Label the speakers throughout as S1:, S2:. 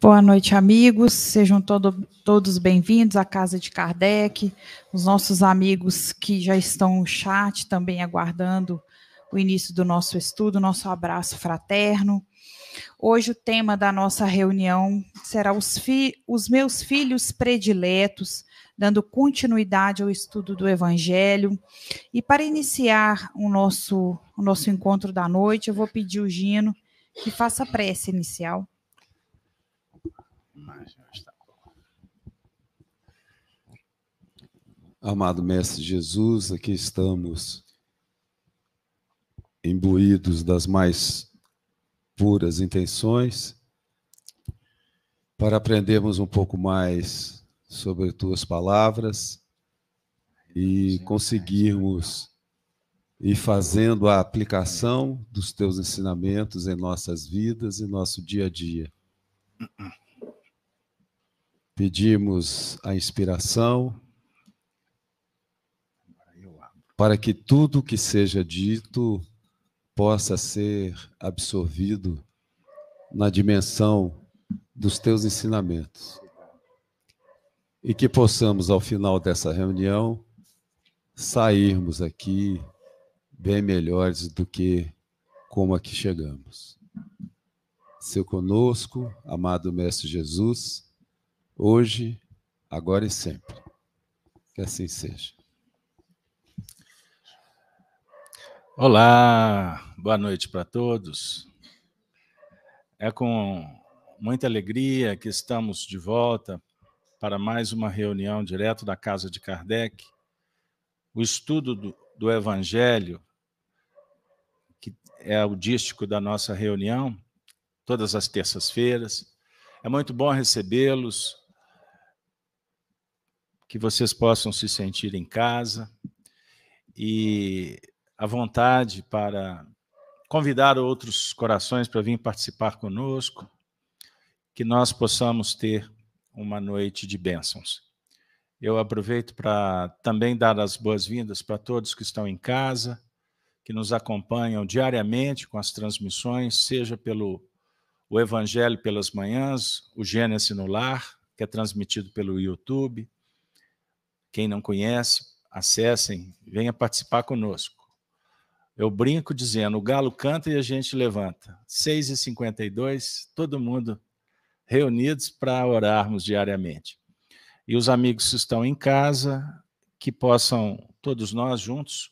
S1: Boa noite, amigos. Sejam todo, todos bem-vindos à Casa de Kardec. Os nossos amigos que já estão no chat também aguardando o início do nosso estudo, nosso abraço fraterno. Hoje o tema da nossa reunião será os, os meus filhos prediletos, dando continuidade ao estudo do Evangelho. E para iniciar o nosso, o nosso encontro da noite, eu vou pedir o Gino que faça a prece inicial.
S2: Amado Mestre Jesus, aqui estamos imbuídos das mais puras intenções para aprendermos um pouco mais sobre tuas palavras e conseguirmos ir fazendo a aplicação dos teus ensinamentos em nossas vidas e nosso dia a dia. Pedimos a inspiração para que tudo que seja dito possa ser absorvido na dimensão dos teus ensinamentos. E que possamos, ao final dessa reunião, sairmos aqui bem melhores do que como aqui chegamos. Seu conosco, amado Mestre Jesus, hoje, agora e sempre. Que assim seja.
S3: Olá, boa noite para todos. É com muita alegria que estamos de volta para mais uma reunião direto da Casa de Kardec. O estudo do, do Evangelho, que é o dístico da nossa reunião, todas as terças-feiras. É muito bom recebê-los, que vocês possam se sentir em casa. E à vontade para convidar outros corações para vir participar conosco, que nós possamos ter uma noite de bênçãos. Eu aproveito para também dar as boas-vindas para todos que estão em casa, que nos acompanham diariamente com as transmissões, seja pelo o Evangelho pelas manhãs, o Gênesis no Lar, que é transmitido pelo YouTube. Quem não conhece, acessem, venha participar conosco. Eu brinco dizendo: o galo canta e a gente levanta. 6h52, todo mundo reunidos para orarmos diariamente. E os amigos que estão em casa, que possam, todos nós juntos,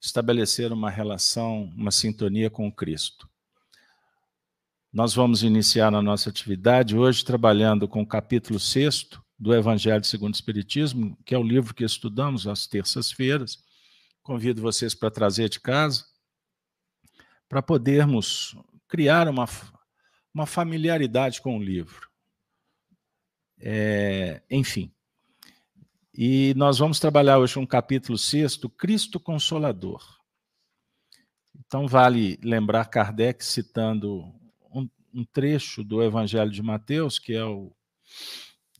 S3: estabelecer uma relação, uma sintonia com Cristo. Nós vamos iniciar a nossa atividade hoje trabalhando com o capítulo 6 do Evangelho segundo o Espiritismo, que é o livro que estudamos às terças-feiras Convido vocês para trazer de casa, para podermos criar uma, uma familiaridade com o livro. É, enfim. E nós vamos trabalhar hoje um capítulo sexto, Cristo Consolador. Então, vale lembrar Kardec citando um, um trecho do Evangelho de Mateus, que é o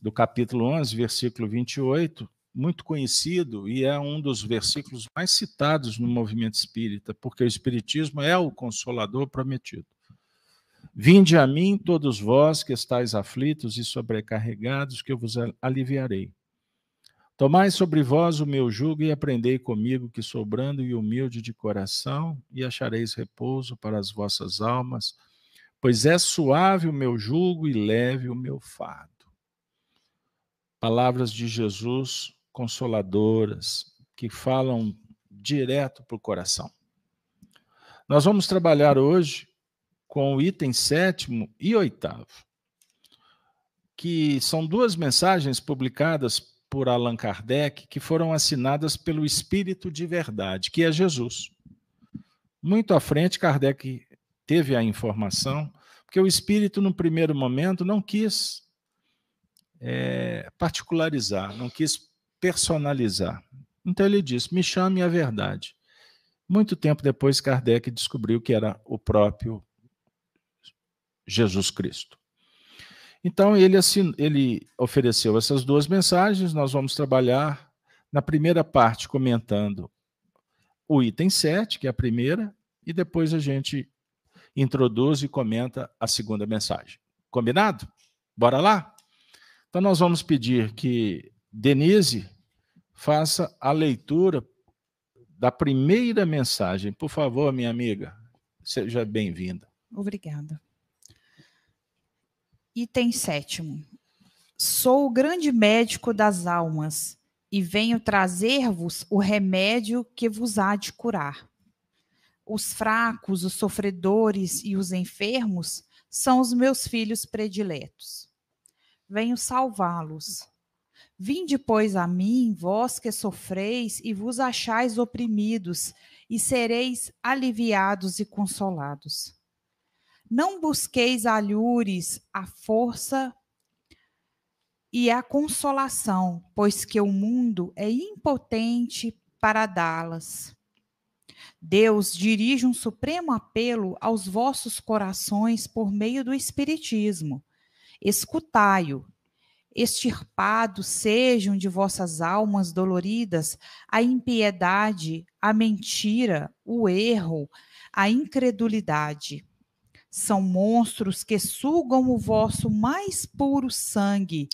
S3: do capítulo 11, versículo 28, muito conhecido e é um dos versículos mais citados no movimento espírita, porque o espiritismo é o consolador prometido. Vinde a mim, todos vós que estáis aflitos e sobrecarregados, que eu vos aliviarei. Tomai sobre vós o meu jugo e aprendei comigo, que sou brando e humilde de coração, e achareis repouso para as vossas almas, pois é suave o meu jugo e leve o meu fardo. Palavras de Jesus consoladoras, que falam direto para o coração. Nós vamos trabalhar hoje com o item sétimo e oitavo, que são duas mensagens publicadas por Allan Kardec que foram assinadas pelo Espírito de Verdade, que é Jesus. Muito à frente, Kardec teve a informação, porque o Espírito, no primeiro momento, não quis é, particularizar, não quis personalizar. Então ele diz: me chame a verdade. Muito tempo depois, Kardec descobriu que era o próprio Jesus Cristo. Então ele, assim, ele ofereceu essas duas mensagens. Nós vamos trabalhar na primeira parte comentando o item 7, que é a primeira, e depois a gente introduz e comenta a segunda mensagem. Combinado? Bora lá? Então, nós vamos pedir que Denise faça a leitura da primeira mensagem. Por favor, minha amiga, seja bem-vinda.
S1: Obrigada. Item sétimo. Sou o grande médico das almas e venho trazer-vos o remédio que vos há de curar. Os fracos, os sofredores e os enfermos são os meus filhos prediletos. Venho salvá-los. Vinde, pois, a mim, vós que sofreis e vos achais oprimidos, e sereis aliviados e consolados. Não busqueis alhures a força e a consolação, pois que o mundo é impotente para dá-las. Deus dirige um supremo apelo aos vossos corações por meio do Espiritismo. Escutai-o. Extirpados sejam de vossas almas doloridas a impiedade, a mentira, o erro, a incredulidade. São monstros que sugam o vosso mais puro sangue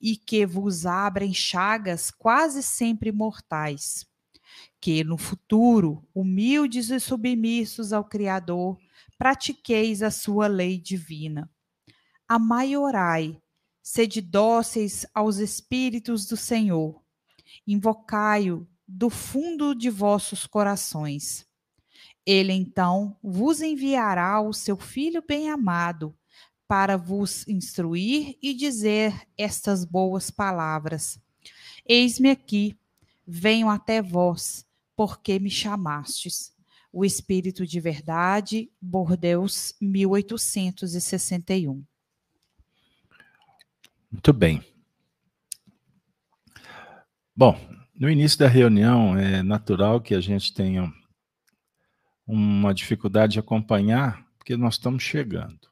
S1: e que vos abrem chagas quase sempre mortais. Que no futuro, humildes e submissos ao Criador, pratiqueis a sua lei divina. Amai orai, sede dóceis aos Espíritos do Senhor, invocai-o do fundo de vossos corações. Ele então vos enviará o seu Filho bem-amado, para vos instruir e dizer estas boas palavras. Eis-me aqui, venho até vós, porque me chamastes. O Espírito de Verdade, Bordeus, 1861.
S3: Muito bem. Bom, no início da reunião é natural que a gente tenha uma dificuldade de acompanhar, porque nós estamos chegando.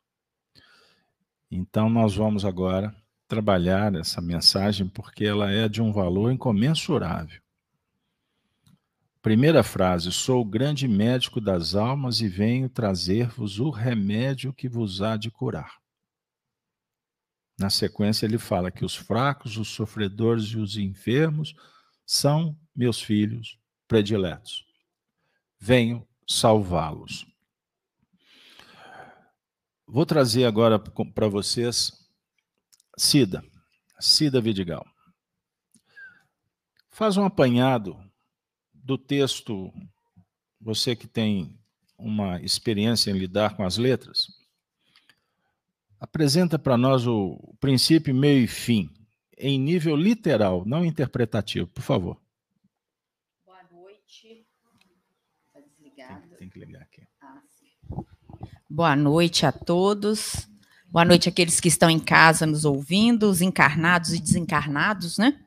S3: Então, nós vamos agora trabalhar essa mensagem porque ela é de um valor incomensurável. Primeira frase: Sou o grande médico das almas e venho trazer-vos o remédio que vos há de curar. Na sequência, ele fala que os fracos, os sofredores e os enfermos são meus filhos prediletos. Venho salvá-los. Vou trazer agora para vocês Cida, Cida Vidigal. Faz um apanhado do texto, você que tem uma experiência em lidar com as letras, apresenta para nós o princípio, meio e fim, em nível literal, não interpretativo, por favor.
S4: Boa noite. Está desligado?
S3: Tem, tem que ligar aqui.
S4: Boa noite a todos. Boa noite àqueles que estão em casa nos ouvindo, os encarnados e desencarnados, né?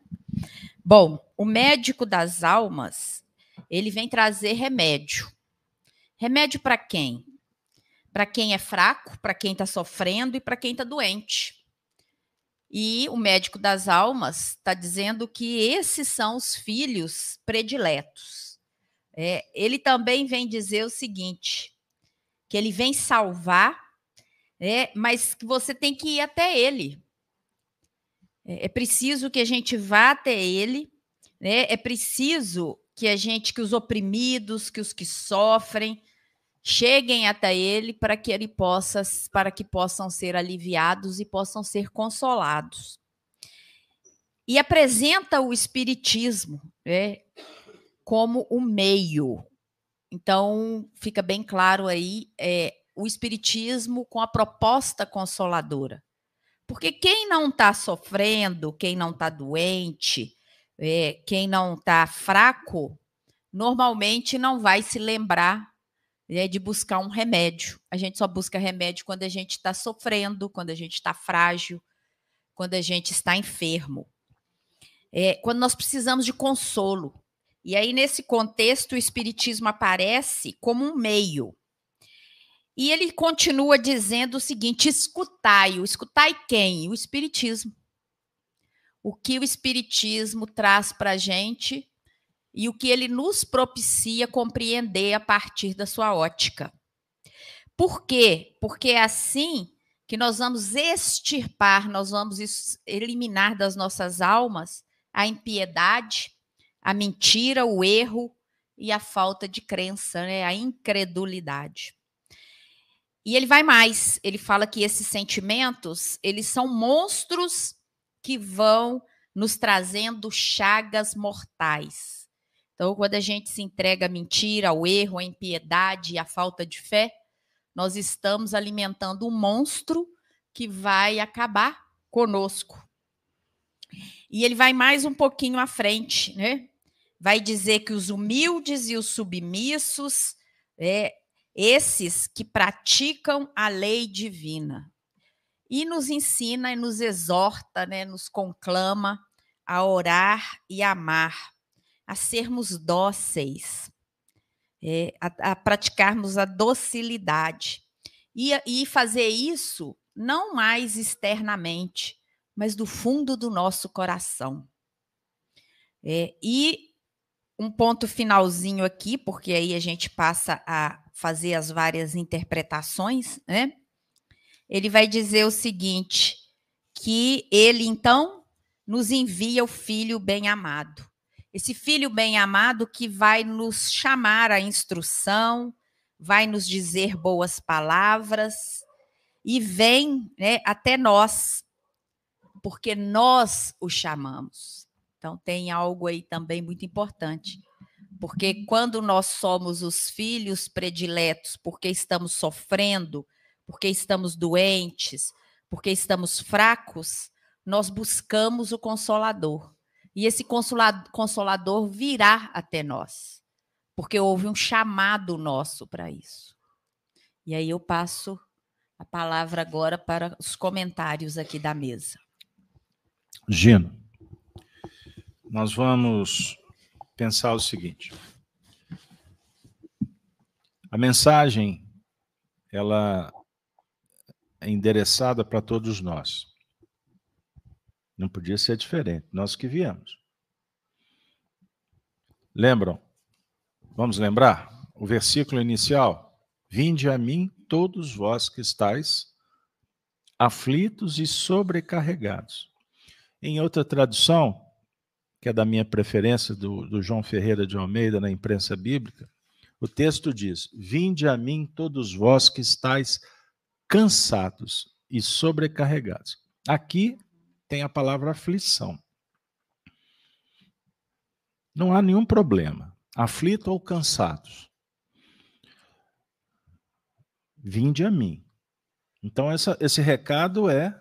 S4: Bom, o médico das almas, ele vem trazer remédio. Remédio para quem? Para quem é fraco, para quem está sofrendo e para quem está doente. E o médico das almas está dizendo que esses são os filhos prediletos. É, ele também vem dizer o seguinte: que ele vem salvar, é, mas que você tem que ir até ele. É, é preciso que a gente vá até ele, né? é preciso que a gente, que os oprimidos, que os que sofrem, cheguem até ele para que ele possa, para que possam ser aliviados e possam ser consolados. E apresenta o espiritismo né, como o meio, então, fica bem claro aí é, o Espiritismo com a proposta consoladora. Porque quem não está sofrendo, quem não está doente, é, quem não está fraco, normalmente não vai se lembrar é, de buscar um remédio. A gente só busca remédio quando a gente está sofrendo, quando a gente está frágil, quando a gente está enfermo. É, quando nós precisamos de consolo. E aí, nesse contexto, o Espiritismo aparece como um meio. E ele continua dizendo o seguinte: escutai-o. Escutai quem? O Espiritismo. O que o Espiritismo traz para a gente e o que ele nos propicia compreender a partir da sua ótica. Por quê? Porque assim que nós vamos extirpar, nós vamos eliminar das nossas almas a impiedade, a mentira, o erro e a falta de crença, né? a incredulidade. E ele vai mais, ele fala que esses sentimentos, eles são monstros que vão nos trazendo chagas mortais. Então, quando a gente se entrega à mentira, ao erro, à impiedade à falta de fé, nós estamos alimentando um monstro que vai acabar conosco. E ele vai mais um pouquinho à frente, né? Vai dizer que os humildes e os submissos, é, esses que praticam a lei divina. E nos ensina e nos exorta, né, nos conclama a orar e amar, a sermos dóceis, é, a, a, praticarmos a docilidade. E, e fazer isso não mais externamente, mas do fundo do nosso coração. É, e um ponto finalzinho aqui, porque aí a gente passa a fazer as várias interpretações, né? Ele vai dizer o seguinte: que ele então nos envia o filho bem-amado esse filho bem-amado que vai nos chamar à instrução, vai nos dizer boas palavras e vem né, até nós, porque nós o chamamos. Então, tem algo aí também muito importante. Porque quando nós somos os filhos prediletos, porque estamos sofrendo, porque estamos doentes, porque estamos fracos, nós buscamos o Consolador. E esse consolador virá até nós, porque houve um chamado nosso para isso. E aí eu passo a palavra agora para os comentários aqui da mesa.
S3: Gino, nós vamos pensar o seguinte. A mensagem ela é endereçada para todos nós. Não podia ser diferente, nós que viemos. Lembram? Vamos lembrar? O versículo inicial: Vinde a mim, todos vós que estáis aflitos e sobrecarregados. Em outra tradução, que é da minha preferência, do, do João Ferreira de Almeida, na imprensa bíblica, o texto diz: Vinde a mim, todos vós que estáis cansados e sobrecarregados. Aqui tem a palavra aflição. Não há nenhum problema, aflito ou cansados. Vinde a mim. Então, essa, esse recado é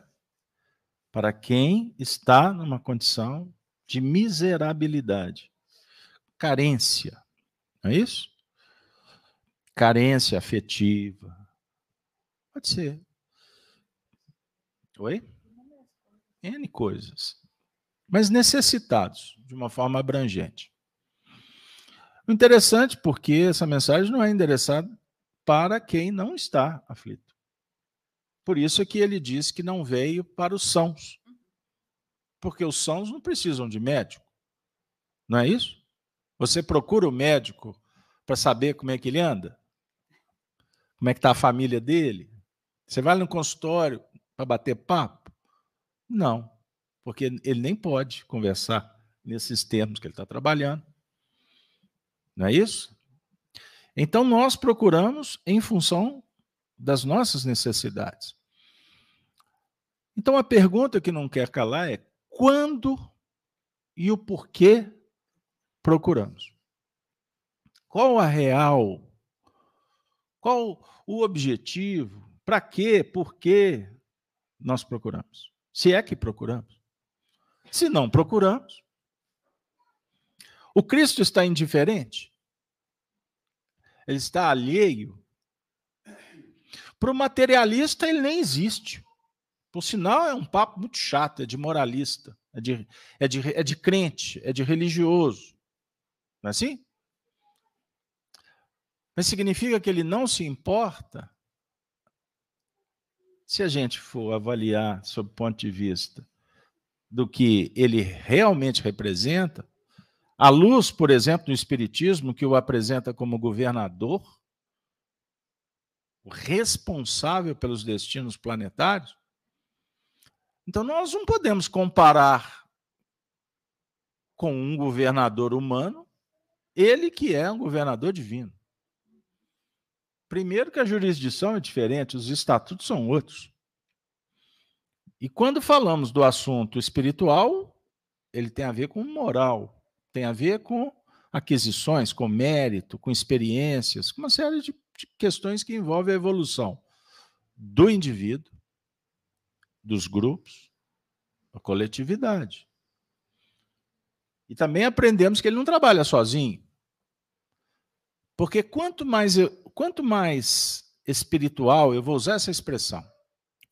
S3: para quem está numa condição de miserabilidade, carência, não é isso? Carência afetiva. Pode ser. Oi? N coisas, mas necessitados de uma forma abrangente. Interessante porque essa mensagem não é endereçada para quem não está aflito. Por isso é que ele diz que não veio para os sãos. Porque os sãos não precisam de médico. Não é isso? Você procura o médico para saber como é que ele anda? Como é que está a família dele? Você vai no consultório para bater papo? Não, porque ele nem pode conversar nesses termos que ele está trabalhando. Não é isso? Então nós procuramos em função das nossas necessidades. Então a pergunta que não quer calar é quando e o porquê procuramos? Qual a real? Qual o objetivo? Para quê? Por que nós procuramos? Se é que procuramos. Se não procuramos, o Cristo está indiferente? Ele está alheio? Para o materialista, ele nem existe. Por sinal, é um papo muito chato, é de moralista, é de, é de, é de crente, é de religioso. Não é assim? Mas significa que ele não se importa se a gente for avaliar sob o ponto de vista do que ele realmente representa, a luz, por exemplo, do Espiritismo, que o apresenta como governador, o responsável pelos destinos planetários. Então, nós não podemos comparar com um governador humano, ele que é um governador divino. Primeiro, que a jurisdição é diferente, os estatutos são outros. E quando falamos do assunto espiritual, ele tem a ver com moral, tem a ver com aquisições, com mérito, com experiências, com uma série de, questões que envolvem a evolução do indivíduo, dos grupos, da coletividade. E também aprendemos que ele não trabalha sozinho. Porque quanto mais, eu, quanto mais espiritual, eu vou usar essa expressão,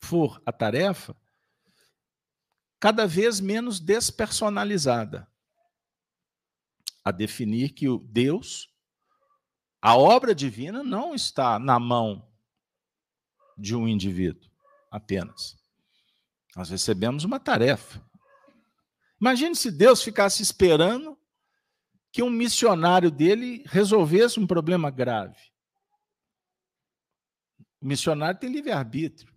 S3: for a tarefa, cada vez menos despersonalizada. A definir que o Deus, a obra divina, não está na mão de um indivíduo apenas. Nós recebemos uma tarefa. Imagine se Deus ficasse esperando que um missionário dele resolvesse um problema grave. O missionário tem livre-arbítrio.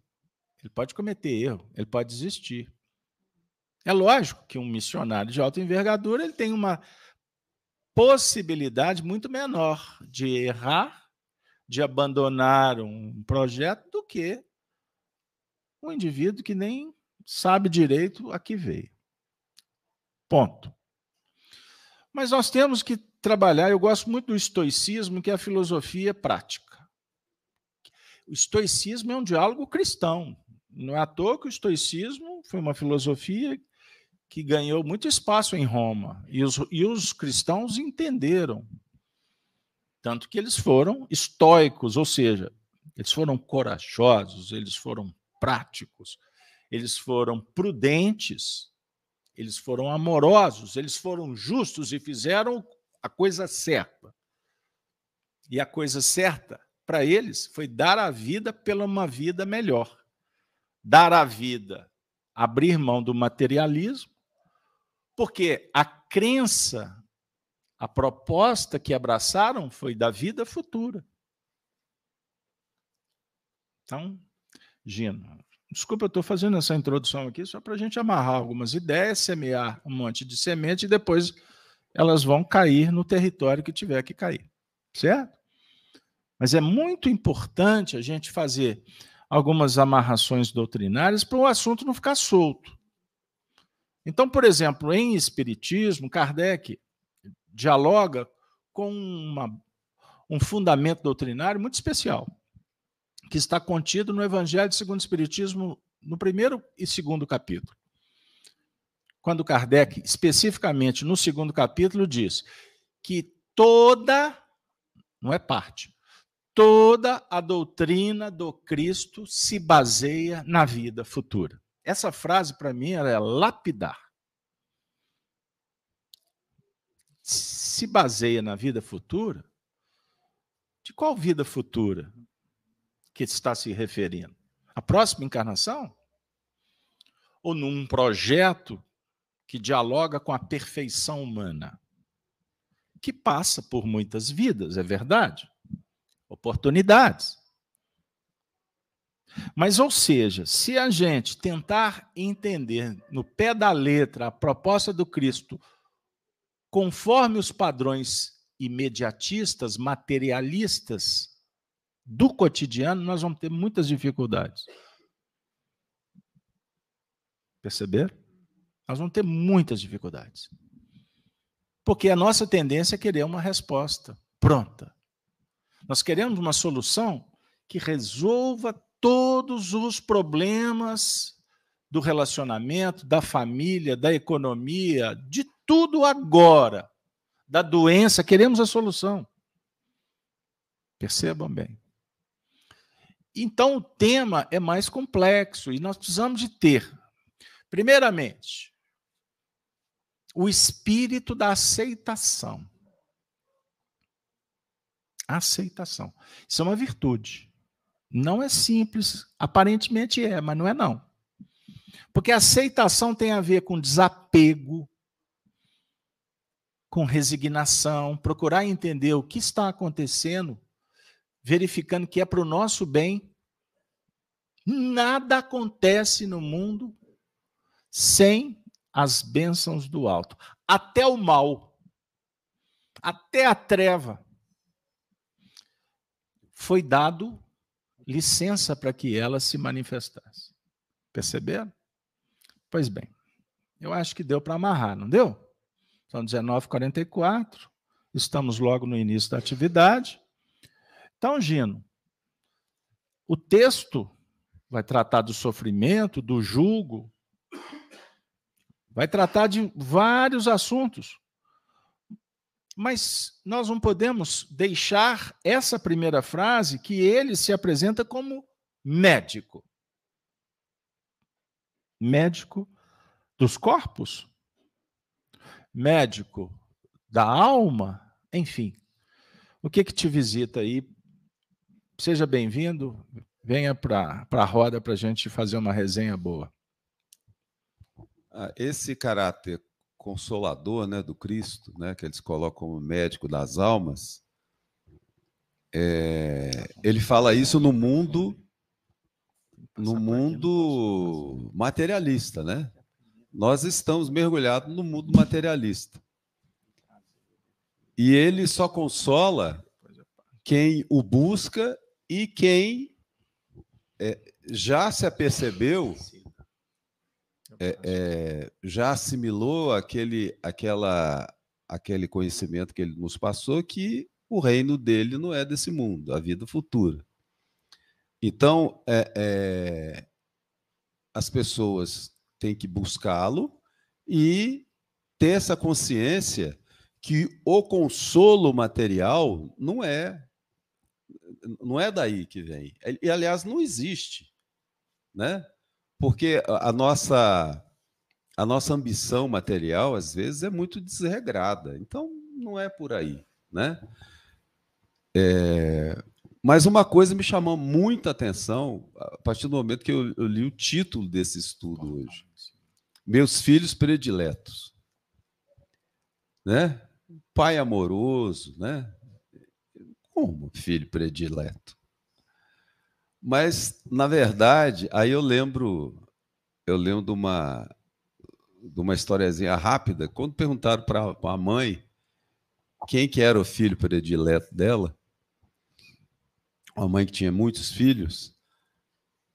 S3: Ele pode cometer erro, ele pode desistir. É lógico que um missionário de alta envergadura ele tem uma possibilidade muito menor de errar, de abandonar um projeto do que um indivíduo que nem sabe direito a que veio. Ponto. Mas nós temos que trabalhar, eu gosto muito do estoicismo, que é a filosofia prática. O estoicismo é um diálogo cristão. Não é à toa que o estoicismo foi uma filosofia que ganhou muito espaço em Roma. E os, e os cristãos entenderam. Tanto que eles foram estoicos, ou seja, eles foram corajosos, eles foram práticos, eles foram prudentes, eles foram amorosos, eles foram justos e fizeram a coisa certa. E a coisa certa para eles foi dar a vida pela uma vida melhor. Dar a vida, abrir mão do materialismo, porque a crença, a proposta que abraçaram foi da vida futura. Então, Gino, Desculpa, eu estou fazendo essa introdução aqui só para a gente amarrar algumas ideias, semear um monte de semente e depois elas vão cair no território que tiver que cair. Certo? Mas é muito importante a gente fazer algumas amarrações doutrinárias para o assunto não ficar solto. Então, por exemplo, em Espiritismo, Kardec dialoga com uma, um fundamento doutrinário muito especial que está contido no Evangelho segundo o Espiritismo, no primeiro e segundo capítulo. Quando Kardec, especificamente no segundo capítulo, diz que toda, não é parte, toda a doutrina do Cristo se baseia na vida futura. Essa frase, para mim, ela é lapidar. Se baseia na vida futura? De qual vida futura? que está se referindo? A próxima encarnação? Ou num projeto que dialoga com a perfeição humana? Que passa por muitas vidas, é verdade? Oportunidades. Mas, ou seja, se a gente tentar entender no pé da letra a proposta do Cristo conforme os padrões imediatistas, materialistas, do cotidiano, nós vamos ter muitas dificuldades. Perceber? Nós vamos ter muitas dificuldades. Porque a nossa tendência é querer uma resposta pronta. Nós queremos uma solução que resolva todos os problemas do relacionamento, da família, da economia, de tudo agora. Da doença, queremos a solução. Percebam bem. Então, o tema é mais complexo e nós precisamos de ter, primeiramente, o espírito da aceitação. Aceitação. Isso é uma virtude. Não é simples, aparentemente é, mas não é não. Porque aceitação tem a ver com desapego, com resignação, procurar entender o que está acontecendo verificando que é para o nosso bem. Nada acontece no mundo sem as bênçãos do alto. Até o mal, até a treva, foi dado licença para que ela se manifestasse. Perceberam? Pois bem, eu acho que deu para amarrar, não deu? São 19h44, estamos logo no início da atividade. Então, Gino, o texto vai tratar do sofrimento, do jugo, vai tratar de vários assuntos. Mas nós não podemos deixar essa primeira frase que ele se apresenta como médico. Médico dos corpos, médico da alma, enfim. O que que te visita aí? Seja bem-vindo, venha para a roda para a gente fazer uma resenha boa.
S2: Ah, esse caráter consolador né, do Cristo, né, que eles colocam como médico das almas, é, ele fala isso no mundo no mundo materialista, né? Nós estamos mergulhados no mundo materialista. E ele só consola quem o busca e quem é, já se apercebeu é, é, já assimilou aquele, aquela, aquele conhecimento que ele nos passou que o reino dele não é desse mundo, a vida futura. Então, é, é as pessoas têm que buscá-lo e ter essa consciência que o consolo material não é não é daí que vem. E aliás não existe, né? Porque a nossa a nossa ambição material às vezes é muito desregrada. Então não é por aí, né? É, mas uma coisa me chamou muita atenção a partir do momento que eu, eu li o título desse estudo hoje. Meus filhos prediletos, né? Pai amoroso, né? Como filho predileto? Mas, na verdade, aí eu lembro, eu lembro de uma, de uma historiazinha rápida. Quando perguntaram para a mãe quem que era o filho predileto dela, uma mãe que tinha muitos filhos,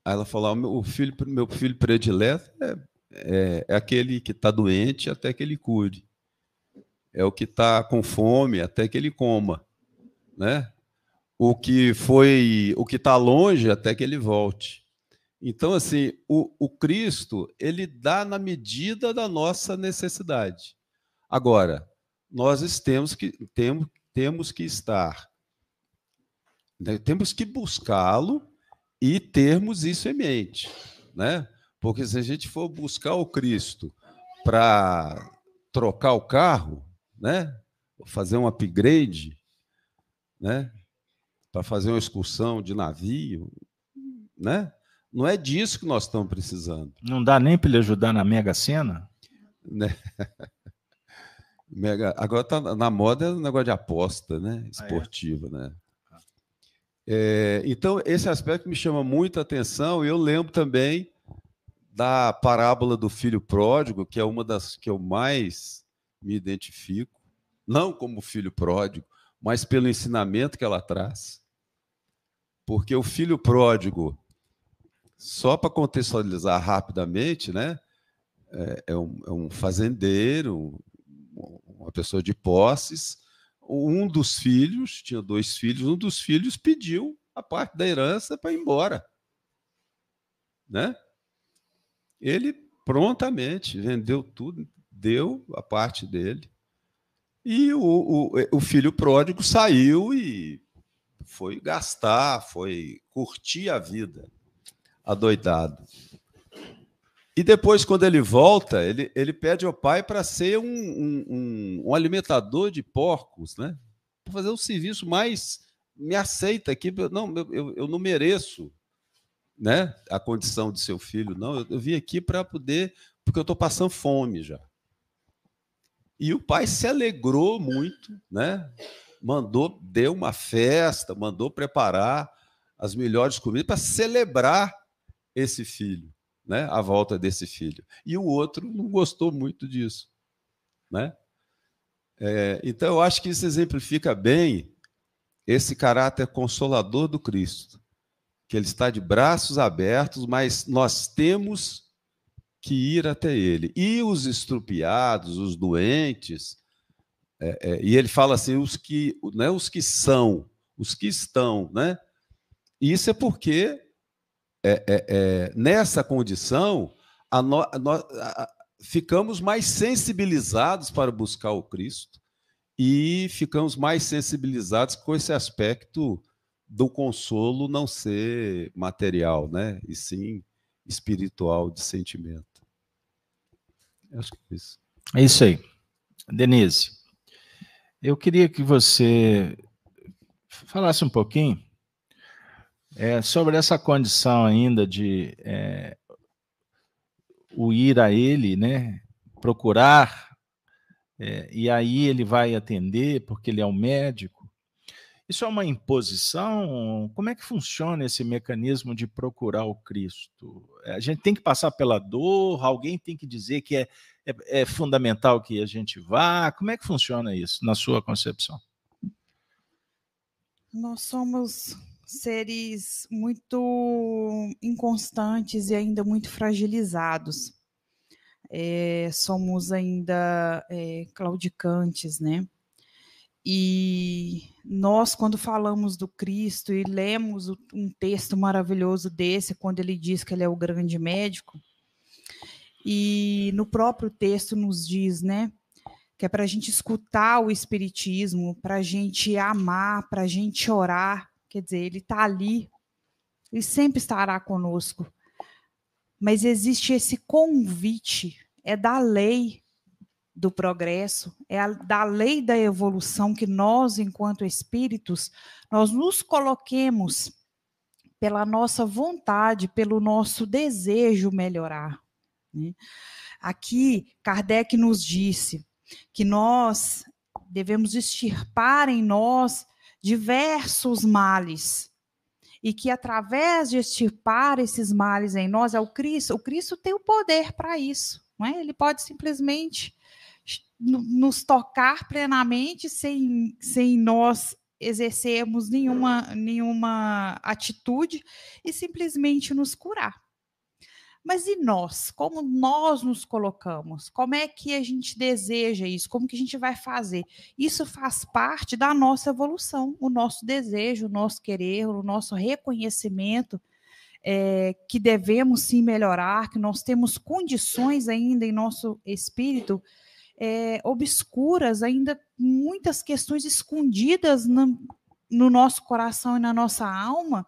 S2: aí ela falou: o filho, meu filho predileto é, é, é aquele que está doente até que ele cure, é o que está com fome até que ele coma, né? O que foi, o que está longe até que ele volte. Então, assim, o, o Cristo, ele dá na medida da nossa necessidade. Agora, nós temos que, temos, temos que estar, né, temos que buscá-lo e termos isso em mente, né? Porque se a gente for buscar o Cristo para trocar o carro, né? Fazer um upgrade, né? Para fazer uma excursão de navio, né? Não é disso que nós estamos precisando.
S3: Não dá nem para ele ajudar na Mega Sena?
S2: Né? Mega, agora está na moda o negócio de aposta, né? Esportiva, ah, é? né? É, então, esse aspecto me chama muita atenção. Eu lembro também da parábola do filho pródigo, que é uma das que eu mais me identifico, não como filho pródigo, mas pelo ensinamento que ela traz. Porque o filho pródigo, só para contextualizar rapidamente, né? É, é, um, é um fazendeiro, uma pessoa de posses. Um dos filhos, tinha dois filhos, um dos filhos pediu a parte da herança para ir embora. Né? Ele prontamente vendeu tudo, deu a parte dele. E o, o, o filho pródigo saiu e foi gastar, foi curtir a vida, adoidado. E depois, quando ele volta, ele, ele pede ao pai para ser um, um, um, um, alimentador de porcos, né? Para fazer um serviço mais. Me aceita aqui, não, eu, eu não mereço né, a condição de seu filho, não. Eu, eu vim aqui para poder, porque eu estou passando fome já. E o pai se alegrou muito, né? mandou, deu uma festa, mandou preparar as melhores comidas para celebrar esse filho, né? A volta desse filho. E o outro não gostou muito disso, né? É, então eu acho que isso exemplifica bem esse caráter consolador do Cristo, que ele está de braços abertos, mas nós temos que ir até ele. E os estrupiados, os doentes, é, é, e ele fala assim, os que, né, os que são, os que estão, né? Isso é porque é, é, é nessa condição a no, a a, ficamos mais sensibilizados para buscar o Cristo e ficamos mais sensibilizados com esse aspecto do consolo não ser material, né? E sim espiritual de sentimento.
S3: É isso. É isso aí. Denise, eu queria que você falasse um pouquinho é, sobre essa condição ainda de é, o ir a ele, né? Procurar, é, e aí ele vai atender, porque ele é um médico isso é uma imposição? Como é que funciona esse mecanismo de procurar o Cristo? A gente tem que passar pela dor, alguém tem que dizer que é, é, é fundamental que a gente vá. Como é que funciona isso, na sua concepção?
S1: Nós somos seres muito inconstantes e ainda muito fragilizados. É, somos ainda é, claudicantes, né? E nós, quando falamos do Cristo e lemos um texto maravilhoso desse, quando ele diz que ele é o grande médico, e no próprio texto nos diz, né, que é para a gente escutar o Espiritismo, para a gente amar, para a gente orar, quer dizer, ele está ali, ele sempre estará conosco. Mas existe esse convite, é da lei do progresso, é a, da lei da evolução que nós, enquanto espíritos, nós nos coloquemos pela nossa vontade, pelo nosso desejo melhorar. Né? Aqui, Kardec nos disse que nós devemos extirpar em nós diversos males e que através de extirpar esses males em nós é o Cristo. O Cristo tem o poder para isso, não é? Ele pode simplesmente nos tocar plenamente sem, sem nós exercermos nenhuma, nenhuma atitude e simplesmente nos curar. Mas e nós? Como nós nos colocamos? Como é que a gente deseja isso? Como que a gente vai fazer? Isso faz parte da nossa evolução, o nosso desejo, o nosso querer, o nosso reconhecimento é, que devemos sim melhorar, que nós temos condições ainda em nosso espírito é, obscuras, ainda muitas questões escondidas no, no nosso coração e na nossa alma,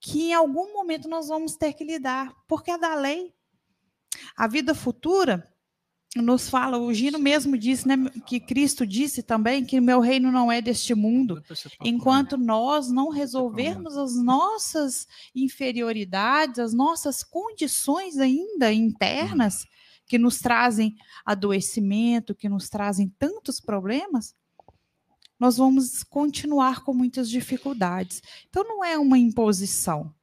S1: que em algum momento nós vamos ter que lidar, porque é da lei. A vida futura nos fala, o Gino mesmo disse, né, que Cristo disse também que o meu reino não é deste mundo. Enquanto nós não resolvermos as nossas inferioridades, as nossas condições ainda internas, que nos trazem adoecimento, que nos trazem tantos problemas, nós vamos continuar com muitas dificuldades. Então, não é uma imposição,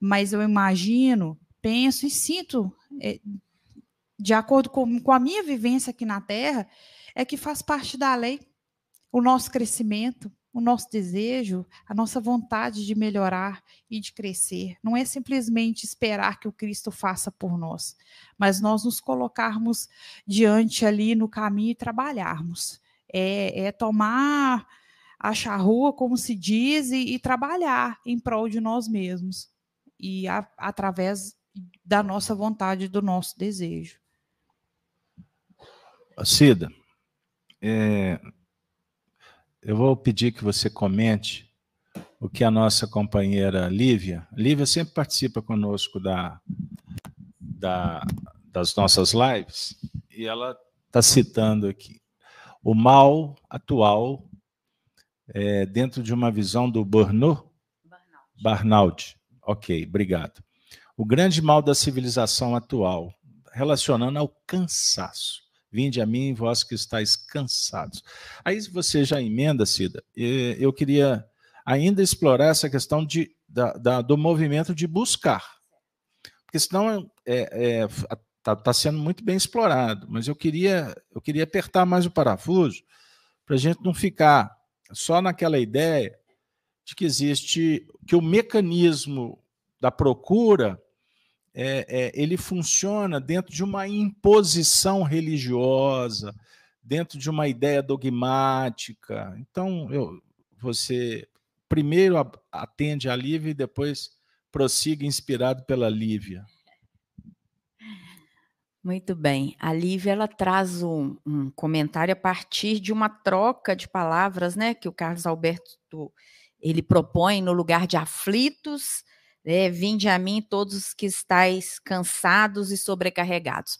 S1: mas eu imagino, penso e sinto, é, de acordo com, com a minha vivência aqui na Terra, é que faz parte da lei o nosso crescimento, o nosso desejo, a nossa vontade de melhorar e de crescer. Não é simplesmente esperar que o Cristo faça por nós, mas nós nos colocarmos diante ali no caminho e trabalharmos. É, é tomar a charrua, como se diz, e, e, trabalhar em prol de nós mesmos e a, através da nossa vontade, do nosso desejo.
S3: Cida, é, eu vou pedir que você comente o que a nossa companheira Lívia, Lívia sempre participa conosco da, da das nossas lives, e ela está citando aqui o mal atual é, dentro de uma visão do Burnout? Barnaud. Barnaud. Ok, obrigado. O grande mal da civilização atual, relacionando ao cansaço. Vinde a mim, vós que estáis cansados. Aí você já emenda, Cida. Eu queria ainda explorar essa questão de, da, da, do movimento de buscar. Porque senão está é, é, tá, tá sendo muito bem explorado, mas eu queria, eu queria apertar mais o parafuso para a gente não ficar só naquela ideia de que existe, que o mecanismo da procura é, é, ele funciona dentro de uma imposição religiosa, dentro de uma ideia dogmática. Então, eu, você primeiro atende a Lívia e depois prossiga inspirado pela Lívia.
S4: Muito bem. A Lívia ela traz um, um, comentário a partir de uma troca de palavras, né, que o Carlos Alberto ele propõe no lugar de aflitos é, Vinde a mim todos os que estáis cansados e sobrecarregados.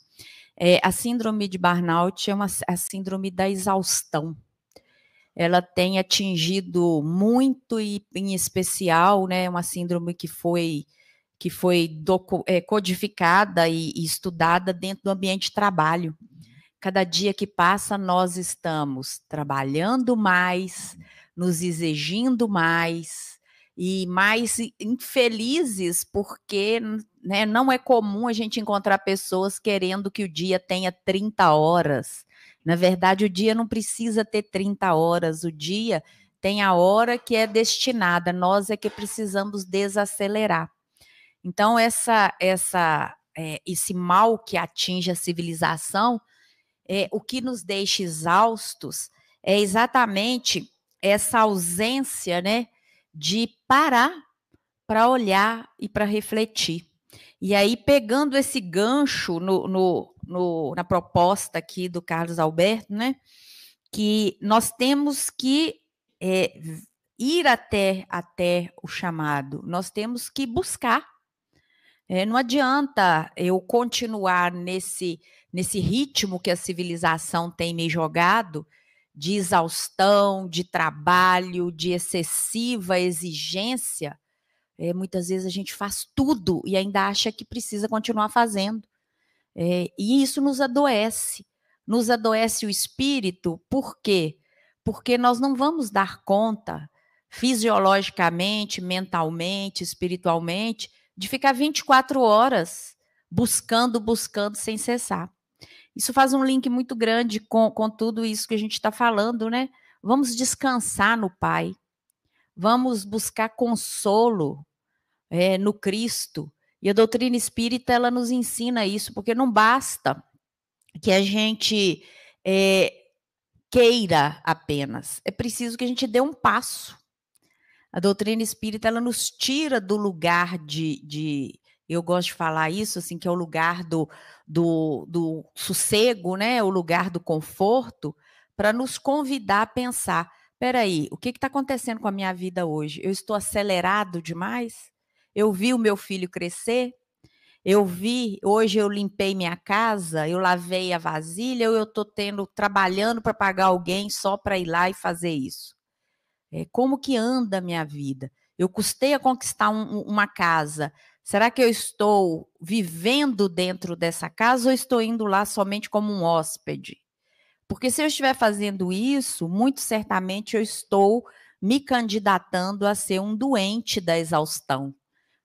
S4: É, a síndrome de burnout é uma, a síndrome da exaustão. Ela tem atingido muito e, em especial, né, uma síndrome que foi que foi docu, é, codificada e, e estudada dentro do ambiente de trabalho. Cada dia que passa, nós estamos trabalhando mais, nos exigindo mais, e mais infelizes porque né, não é comum a gente encontrar pessoas querendo que o dia tenha 30 horas. Na verdade, o dia não precisa ter 30 horas, o dia tem a hora que é destinada, nós é que precisamos desacelerar. Então, essa, essa, é, esse mal que atinge a civilização, é, o que nos deixa exaustos é exatamente essa ausência, né? De parar para olhar e para refletir. E aí, pegando esse gancho no, no, no, na proposta aqui do Carlos Alberto, né, que nós temos que é, ir até, até o chamado, nós temos que buscar. É, não adianta eu continuar nesse, nesse ritmo que a civilização tem me jogado, de exaustão, de trabalho, de excessiva exigência, é, muitas vezes a gente faz tudo e ainda acha que precisa continuar fazendo. É, e isso nos adoece. Nos adoece o espírito, por quê? Porque nós não vamos dar conta, fisiologicamente, mentalmente, espiritualmente, de ficar 24 horas buscando, buscando sem cessar. Isso faz um link muito grande com, com tudo isso que a gente está falando, né? Vamos descansar no Pai, vamos buscar consolo é, no Cristo. E a doutrina espírita ela nos ensina isso, porque não basta que a gente é, queira apenas, é preciso que a gente dê um passo. A doutrina espírita ela nos tira do lugar de, de eu gosto de falar isso, assim, que é o lugar do, do, do sossego, né? O lugar do conforto, para nos convidar a pensar: peraí, o que está acontecendo com a minha vida hoje? Eu estou acelerado demais? Eu vi o meu filho crescer? Eu vi, hoje eu limpei minha casa, eu lavei a vasilha, ou eu estou tendo, trabalhando para pagar alguém só para ir lá e fazer isso? É, como que anda a minha vida? Eu custei a conquistar um, uma casa, Será que eu estou vivendo dentro dessa casa ou estou indo lá somente como um hóspede? Porque se eu estiver fazendo isso, muito certamente eu estou me candidatando a ser um doente da exaustão.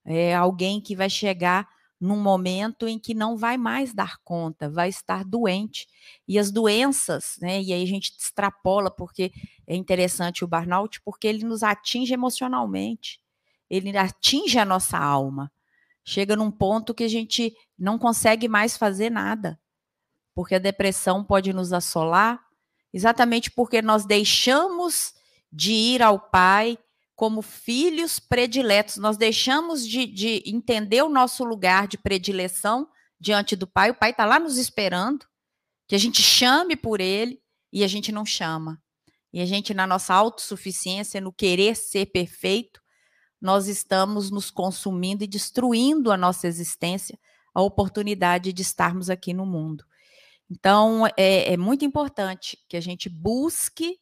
S4: É alguém que vai chegar num momento em que não vai mais dar conta, vai estar doente. E as doenças, né? E aí a gente extrapola, porque é interessante o burnout, porque ele nos atinge emocionalmente, ele atinge a nossa alma chega num ponto que a gente não consegue mais fazer nada, porque a depressão pode nos assolar, exatamente porque nós deixamos de ir ao Pai como filhos prediletos, nós deixamos de, de entender o nosso lugar de predileção diante do Pai, o Pai está lá nos esperando, que a gente chame por Ele e a gente não chama. E a gente, na nossa autossuficiência, no querer ser perfeito, nós estamos nos consumindo e destruindo a nossa existência, a oportunidade de estarmos aqui no mundo. Então, é, é muito importante que a gente busque,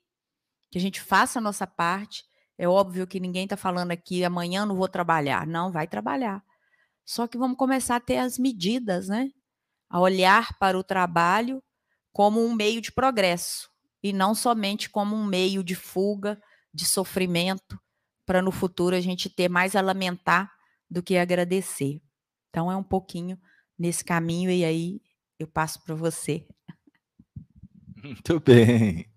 S4: que a gente faça a nossa parte. É óbvio que ninguém está falando aqui, amanhã não vou trabalhar. Não, vai trabalhar. Só que vamos começar a ter as medidas, né? A olhar para o trabalho como um meio de progresso e não somente como um meio de fuga, de sofrimento, para no futuro a gente ter mais a lamentar do que agradecer. Então é um pouquinho nesse caminho e aí eu passo para você.
S3: Muito bem.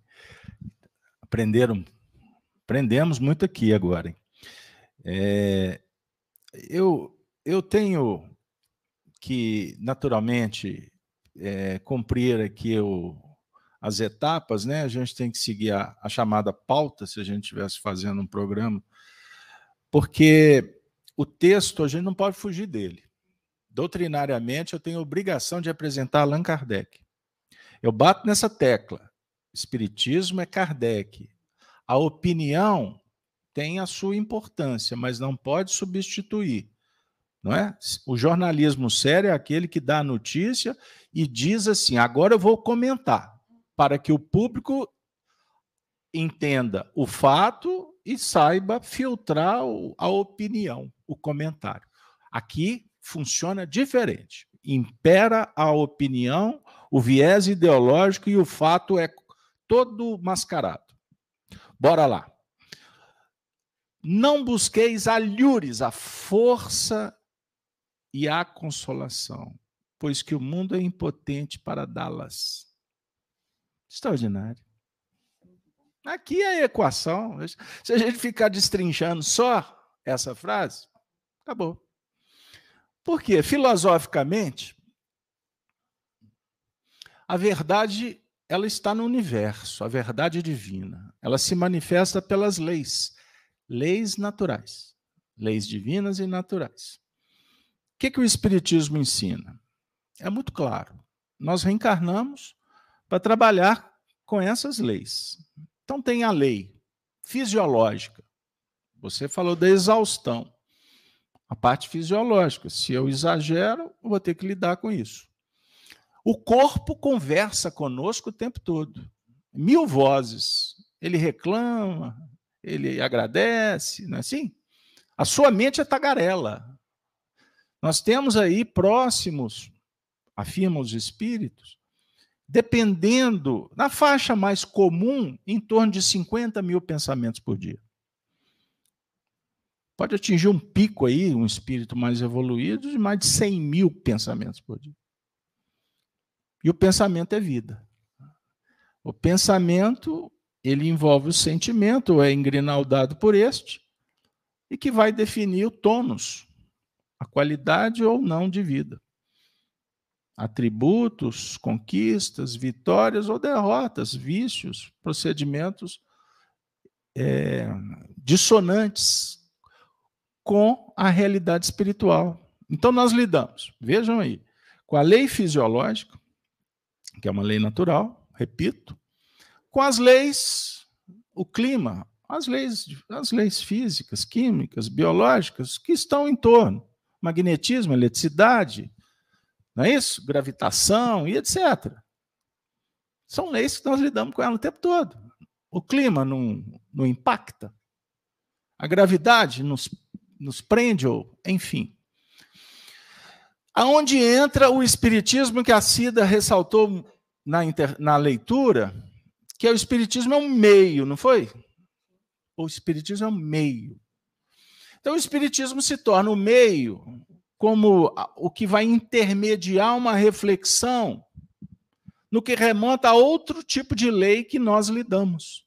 S3: Aprenderam, aprendemos muito aqui agora. É, eu, eu tenho que, naturalmente, é, cumprir aqui o, as etapas, né? A gente tem que seguir a, a chamada pauta, se a gente estivesse fazendo um programa, porque o texto a gente não pode fugir dele. Doutrinariamente, eu tenho obrigação de apresentar Allan Kardec. Eu bato nessa tecla. Espiritismo é Kardec. A opinião tem a sua importância, mas não pode substituir. Não é? O jornalismo sério é aquele que dá a notícia e diz assim: agora eu vou comentar, para que o público entenda o fato e saiba filtrar a opinião, o comentário. Aqui funciona diferente. Impera a opinião, o viés ideológico e o fato é todo mascarado. Bora lá. Não busqueis alhures, a força e a consolação, pois que o mundo é impotente para dá-las. Extraordinário. Aqui é a equação. Se a gente ficar destrinchando só essa frase, acabou. Por quê? Filosoficamente, a verdade ela está no universo, a verdade divina. Ela se manifesta pelas leis, leis naturais, leis divinas e naturais. O que, que o Espiritismo ensina? É muito claro. Nós reencarnamos para trabalhar com essas leis. Então, tem a lei fisiológica. Você falou da exaustão a parte fisiológica. Se eu exagero, eu vou ter que lidar com isso. O corpo conversa conosco o tempo todo. Mil vozes. Ele reclama, ele agradece, não é assim? A sua mente é tagarela. Nós temos aí próximos, afirmam os espíritos, dependendo, na faixa mais comum, em torno de 50 mil pensamentos por dia pode atingir um pico aí, um espírito mais evoluído, de mais de 100 mil pensamentos por dia. E o pensamento é vida. O pensamento, ele envolve o sentimento, é engrinaldado por este, e que vai definir o tônus, a qualidade ou não de vida. Atributos, conquistas, vitórias ou derrotas, vícios, procedimentos é, dissonantes com a realidade espiritual. Então nós lidamos, vejam aí, com a lei fisiológica, que é uma lei natural, repito, com as leis, o clima, as leis, as leis físicas, químicas, biológicas que estão em torno, magnetismo, eletricidade, não é isso? Gravitação e etc. São leis que nós lidamos com ela o tempo todo. O clima não, não impacta. A gravidade nos nos prende, ou enfim. Aonde entra o espiritismo que a Cida ressaltou na, inter, na leitura, que é o espiritismo é um meio, não foi? O espiritismo é um meio. Então o espiritismo se torna o meio como o que vai intermediar uma reflexão no que remonta a outro tipo de lei que nós lidamos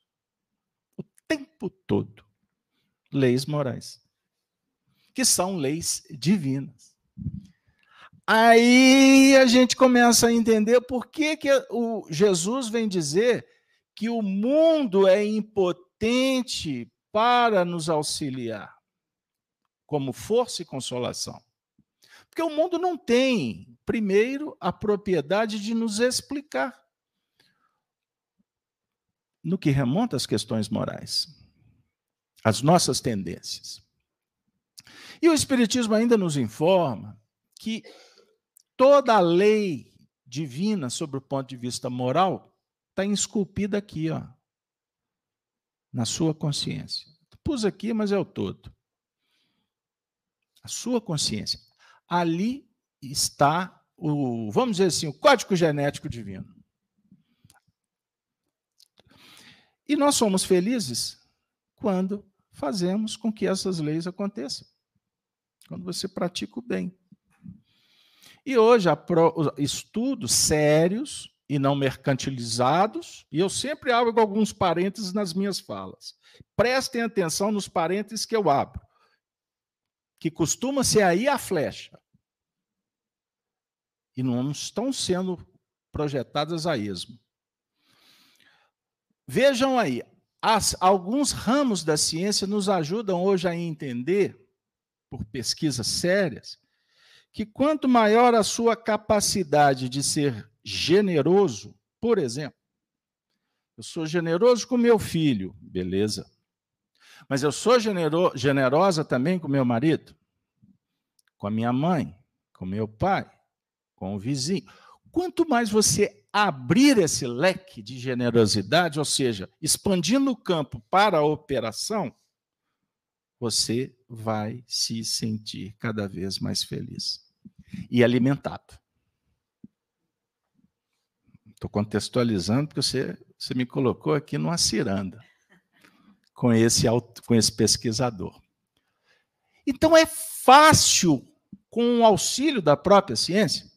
S3: o tempo todo. Leis morais que são leis divinas. Aí a gente começa a entender por que, que o Jesus vem dizer que o mundo é impotente para nos auxiliar, como força e consolação. Porque o mundo não tem, primeiro, a propriedade de nos explicar no que remonta às questões morais, as nossas tendências. E o Espiritismo ainda nos informa que toda a lei divina, sobre o ponto de vista moral, está esculpida aqui, ó, na sua consciência. Pus aqui, mas é o todo. A sua consciência. Ali está o, vamos dizer assim, o código genético divino. E nós somos felizes quando fazemos com que essas leis aconteçam. Quando você pratica o bem. E hoje, estudos sérios e não mercantilizados, e eu sempre abro alguns parênteses nas minhas falas. Prestem atenção nos parênteses que eu abro, que costuma ser aí a flecha. E não estão sendo projetadas a esmo. Vejam aí, as, alguns ramos da ciência nos ajudam hoje a entender, por pesquisas sérias, que quanto maior a sua capacidade de ser generoso, por exemplo, eu sou generoso com meu filho, beleza. Mas eu sou genero, generosa também com meu marido, com a minha mãe, com meu pai, com o vizinho. Quanto mais você abrir esse leque de generosidade, ou seja, expandindo o campo para a operação, você vai se sentir cada vez mais feliz e alimentado. Estou contextualizando porque você, você me colocou aqui numa ciranda com esse, com esse pesquisador. Então é fácil, com o auxílio da própria ciência,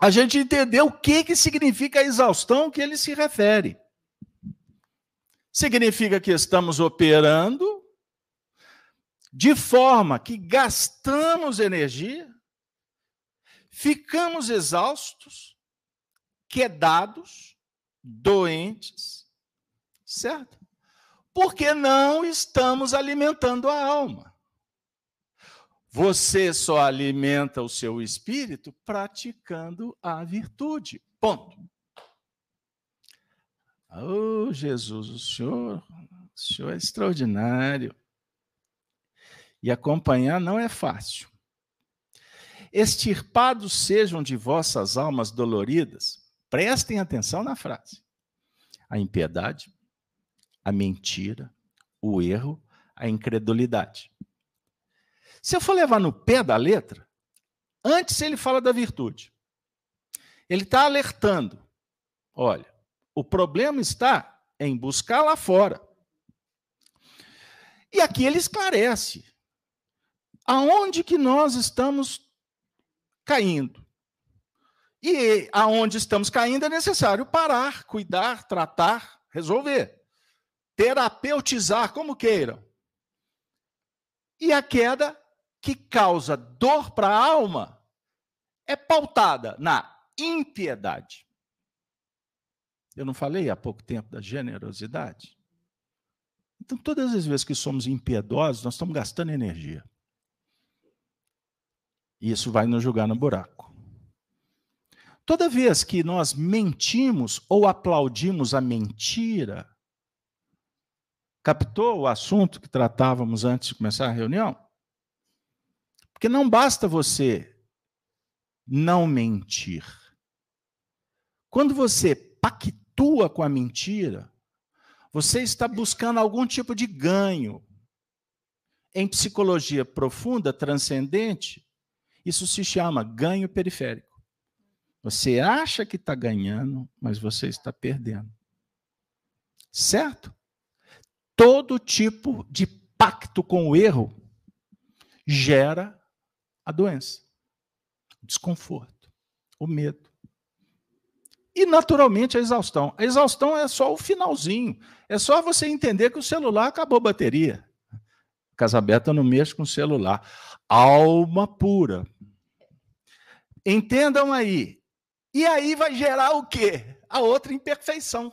S3: a gente entender o que, que significa a exaustão que ele se refere. Significa que estamos operando de forma que gastamos energia, ficamos exaustos, quedados, doentes, certo? Porque não estamos alimentando a alma. Você só alimenta o seu espírito praticando a virtude. Ponto. Oh, Jesus, o Senhor, o Senhor é extraordinário. E acompanhar não é fácil. Extirpados sejam de vossas almas doloridas Prestem atenção na frase. A impiedade, a mentira, o erro, a incredulidade. Se eu for levar no pé da letra, antes ele fala da virtude. Ele está alertando. Olha, o problema está em buscar lá fora. E aqui ele esclarece. Aonde que nós estamos caindo? E aonde estamos caindo é necessário parar, cuidar, tratar, resolver. Terapeutizar, como queiram. E a queda que causa dor para a alma é pautada na impiedade. Eu não falei há pouco tempo da generosidade? Então, todas as vezes que somos impiedosos, nós estamos gastando energia. E isso vai nos jogar no buraco. Toda vez que nós mentimos ou aplaudimos a mentira, captou o assunto que tratávamos antes de começar a reunião? Porque não basta você não mentir. Quando você pactua com a mentira, você está buscando algum tipo de ganho. Em psicologia profunda, transcendente, isso se chama ganho periférico. Você acha que está ganhando, mas você está perdendo. Certo? Todo tipo de pacto com o erro gera a doença, o desconforto, o medo. E, naturalmente, a exaustão. A exaustão é só o finalzinho. É só você entender que o celular acabou a bateria. Casa aberta não mexe com o celular. Alma pura. Entendam aí, e aí vai gerar o quê? A outra imperfeição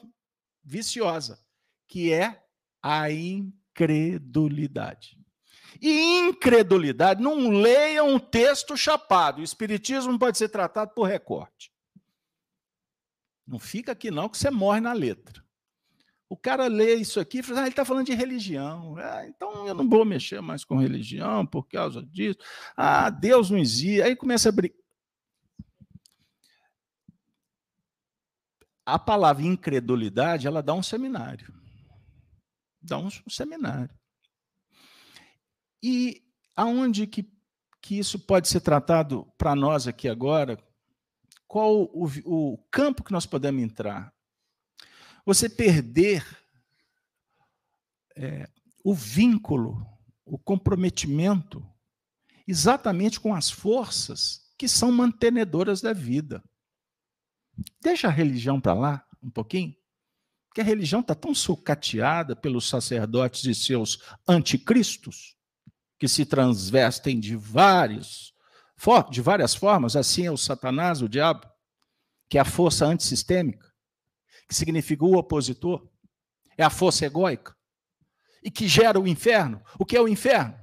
S3: viciosa, que é a incredulidade. E incredulidade, não leiam um texto chapado. O espiritismo pode ser tratado por recorte. Não fica aqui não, que você morre na letra. O cara lê isso aqui e fala, ah, ele está falando de religião. Ah, então eu não vou mexer mais com religião por causa disso. Ah, Deus não existe. Aí começa a brigar. a palavra incredulidade, ela dá um seminário. Dá um, seminário. E aonde que, que isso pode ser tratado para nós aqui agora? Qual o, o campo que nós podemos entrar? você perder é, o vínculo, o comprometimento, exatamente com as forças que são mantenedoras da vida. Deixa a religião para lá um pouquinho, porque a religião está tão sucateada pelos sacerdotes e seus anticristos, que se transvestem de vários de várias formas, assim é o Satanás, o diabo, que é a força antissistêmica, que significa o opositor, é a força egóica, e que gera o inferno. O que é o inferno?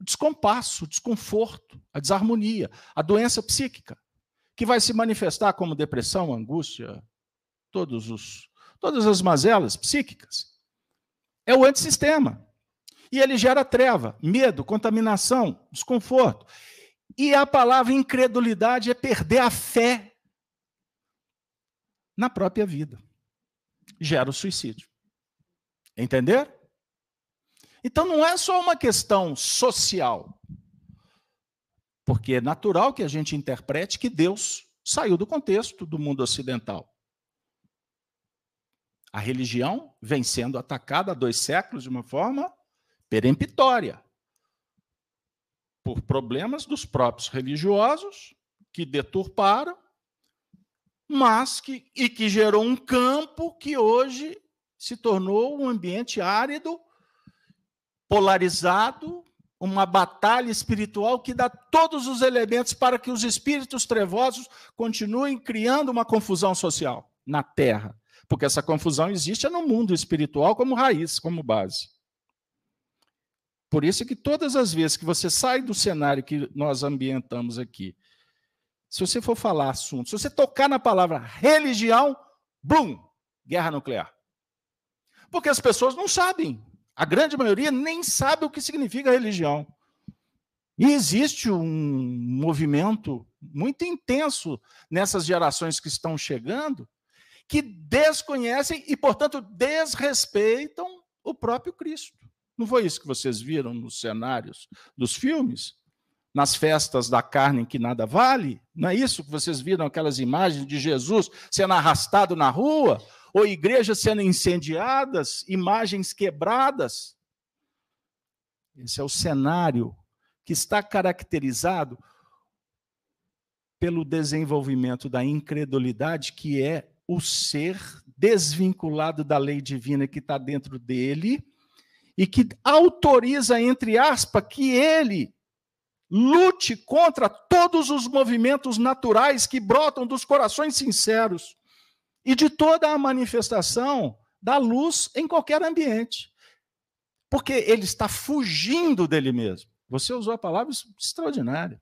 S3: O descompasso, o desconforto, a desarmonia, a doença psíquica, que vai se manifestar como depressão, angústia, todos os, todas as mazelas psíquicas. É o antissistema. E ele gera treva, medo, contaminação, desconforto. E a palavra incredulidade é perder a fé na própria vida. Gera o suicídio. Entender? Então não é só uma questão social. Porque é natural que a gente interprete que Deus saiu do contexto do mundo ocidental. A religião vem sendo atacada há dois séculos de uma forma peremptória por problemas dos próprios religiosos que deturparam, mas que e que gerou um campo que hoje se tornou um ambiente árido, polarizado, uma batalha espiritual que dá todos os elementos para que os espíritos trevosos continuem criando uma confusão social na Terra, porque essa confusão existe no mundo espiritual como raiz, como base. Por isso que todas as vezes que você sai do cenário que nós ambientamos aqui, se você for falar assunto, se você tocar na palavra religião, blum, guerra nuclear. Porque as pessoas não sabem. A grande maioria nem sabe o que significa religião. E existe um movimento muito intenso nessas gerações que estão chegando que desconhecem e, portanto, desrespeitam o próprio Cristo. Não foi isso que vocês viram nos cenários dos filmes? Nas festas da carne que nada vale? Não é isso que vocês viram aquelas imagens de Jesus sendo arrastado na rua? Ou igrejas sendo incendiadas, imagens quebradas? Esse é o cenário que está caracterizado pelo desenvolvimento da incredulidade, que é o ser desvinculado da lei divina que está dentro dele e que autoriza, entre aspas, que ele lute contra todos os movimentos naturais que brotam dos corações sinceros e de toda a manifestação da luz em qualquer ambiente. Porque ele está fugindo dele mesmo. Você usou a palavra extraordinária.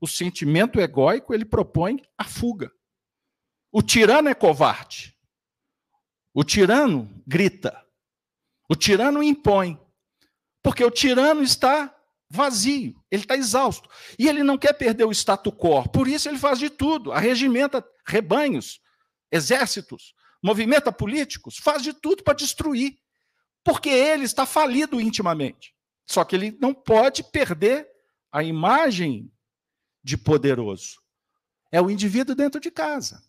S3: O sentimento egóico, ele propõe a fuga. O tirano é covarde. O tirano grita. O tirano impõe, porque o tirano está vazio, ele está exausto. E ele não quer perder o status quo, por isso ele faz de tudo, arregimenta rebanhos, exércitos, movimenta políticos, faz de tudo para destruir, porque ele está falido intimamente. Só que ele não pode perder a imagem de poderoso. É o indivíduo dentro de casa.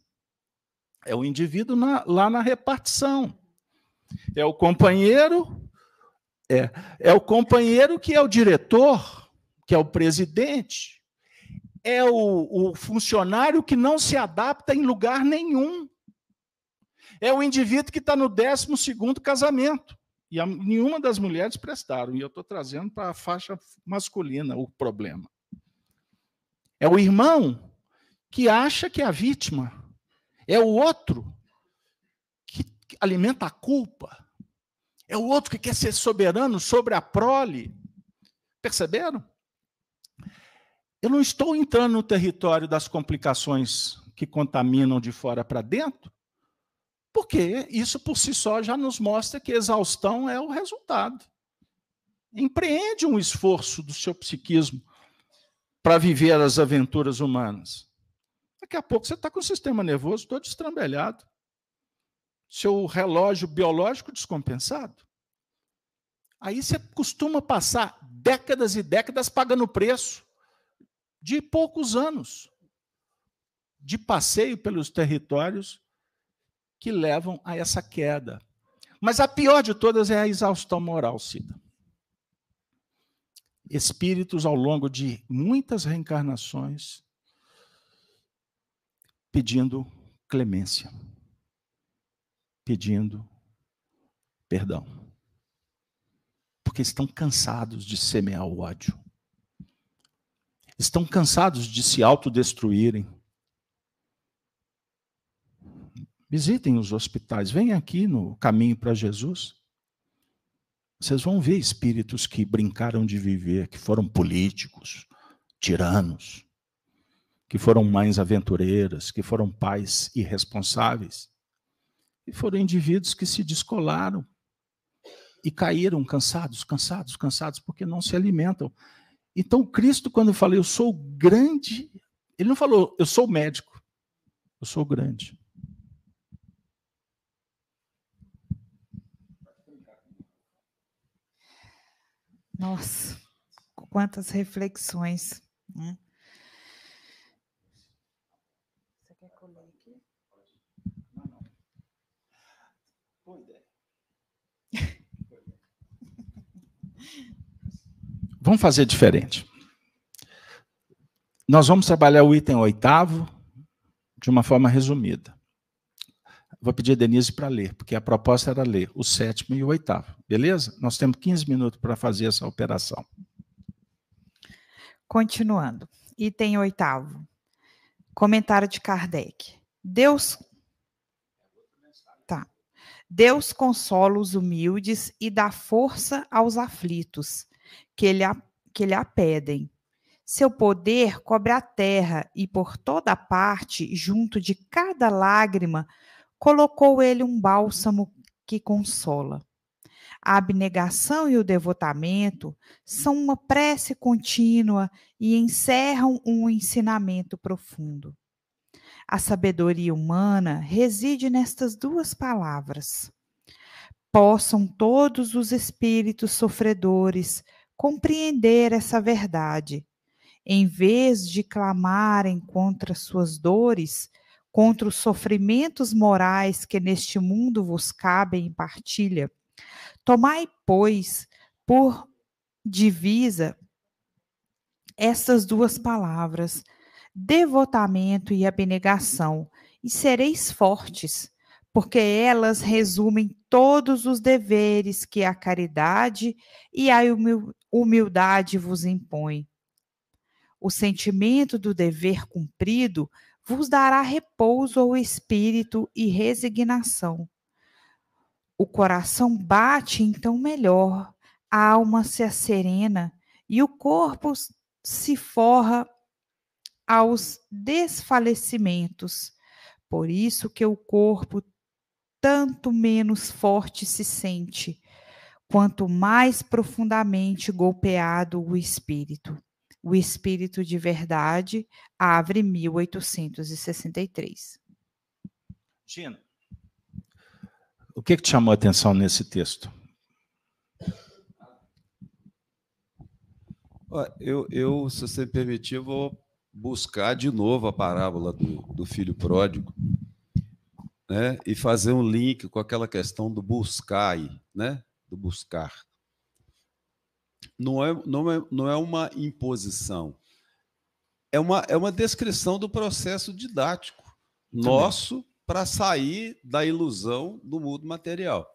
S3: É o indivíduo na, lá na repartição. É o companheiro, é, é o companheiro que é o diretor, que é o presidente, é o, o funcionário que não se adapta em lugar nenhum. É o indivíduo que está no 12 casamento. E a, nenhuma das mulheres prestaram. E eu estou trazendo para a faixa masculina o problema. É o irmão que acha que é a vítima. É o outro alimenta a culpa. É o outro que quer ser soberano sobre a prole. Perceberam? Eu não estou entrando no território das complicações que contaminam de fora para dentro, porque isso por si só já nos mostra que exaustão é o resultado. Empreende um esforço do seu psiquismo para viver as aventuras humanas. Daqui a pouco você está com o sistema nervoso todo estrambelhado seu relógio biológico descompensado. Aí você costuma passar décadas e décadas pagando preço de poucos anos de passeio pelos territórios que levam a essa queda. Mas a pior de todas é a exaustão moral, Cida. Espíritos ao longo de muitas reencarnações pedindo clemência, pedindo perdão. Porque estão cansados de semear o ódio. Estão cansados de se autodestruírem. Visitem os hospitais, venham aqui no caminho para Jesus. Vocês vão ver espíritos que brincaram de viver, que foram políticos, tiranos, que foram mães aventureiras, que foram pais irresponsáveis. E foram indivíduos que se descolaram e caíram cansados, cansados, cansados, porque não se alimentam. Então, Cristo, quando fala, eu sou grande, ele não falou, eu sou médico, eu sou grande.
S1: Nossa, quantas reflexões. Né? Você quer que eu leia aqui? Boa ideia.
S3: Vamos fazer diferente. Nós vamos trabalhar o item oitavo de uma forma resumida. Vou pedir a Denise para ler, porque a proposta era ler o sétimo e o oitavo. Beleza? Nós temos 15 minutos para fazer essa operação.
S1: Continuando. Item oitavo. Comentário de Kardec. Deus. Tá. Deus consola os humildes e dá força aos aflitos, que lhe, que lhe a pedem. Seu poder cobre a terra e por toda parte, junto de cada lágrima, colocou ele um bálsamo que consola. A abnegação e o devotamento são uma prece contínua e encerram um ensinamento profundo. A sabedoria humana reside nestas duas palavras. Possam todos os espíritos sofredores compreender essa verdade. Em vez de clamarem contra suas dores, contra os sofrimentos morais que neste mundo vos cabem em partilha. Tomai, pois, por divisa estas duas palavras, devotamento e abnegação, e sereis fortes, porque elas resumem todos os deveres que a caridade e a humildade vos impõem. O sentimento do dever cumprido vos dará repouso ao espírito e resignação. O coração bate então melhor, a alma se acerena e o corpo se forra aos desfalecimentos. Por isso que o corpo tanto menos forte se sente, quanto mais profundamente golpeado o espírito. O Espírito de Verdade, Avre 1863.
S3: Gina, o que, que te chamou a atenção nesse texto?
S2: Eu, eu, se você me permitir, vou buscar de novo a parábola do, do filho pródigo né, e fazer um link com aquela questão do buscar, né, do buscar não é, não é, não é uma imposição, é uma, é uma descrição do processo didático Também. nosso para sair da ilusão do mundo material.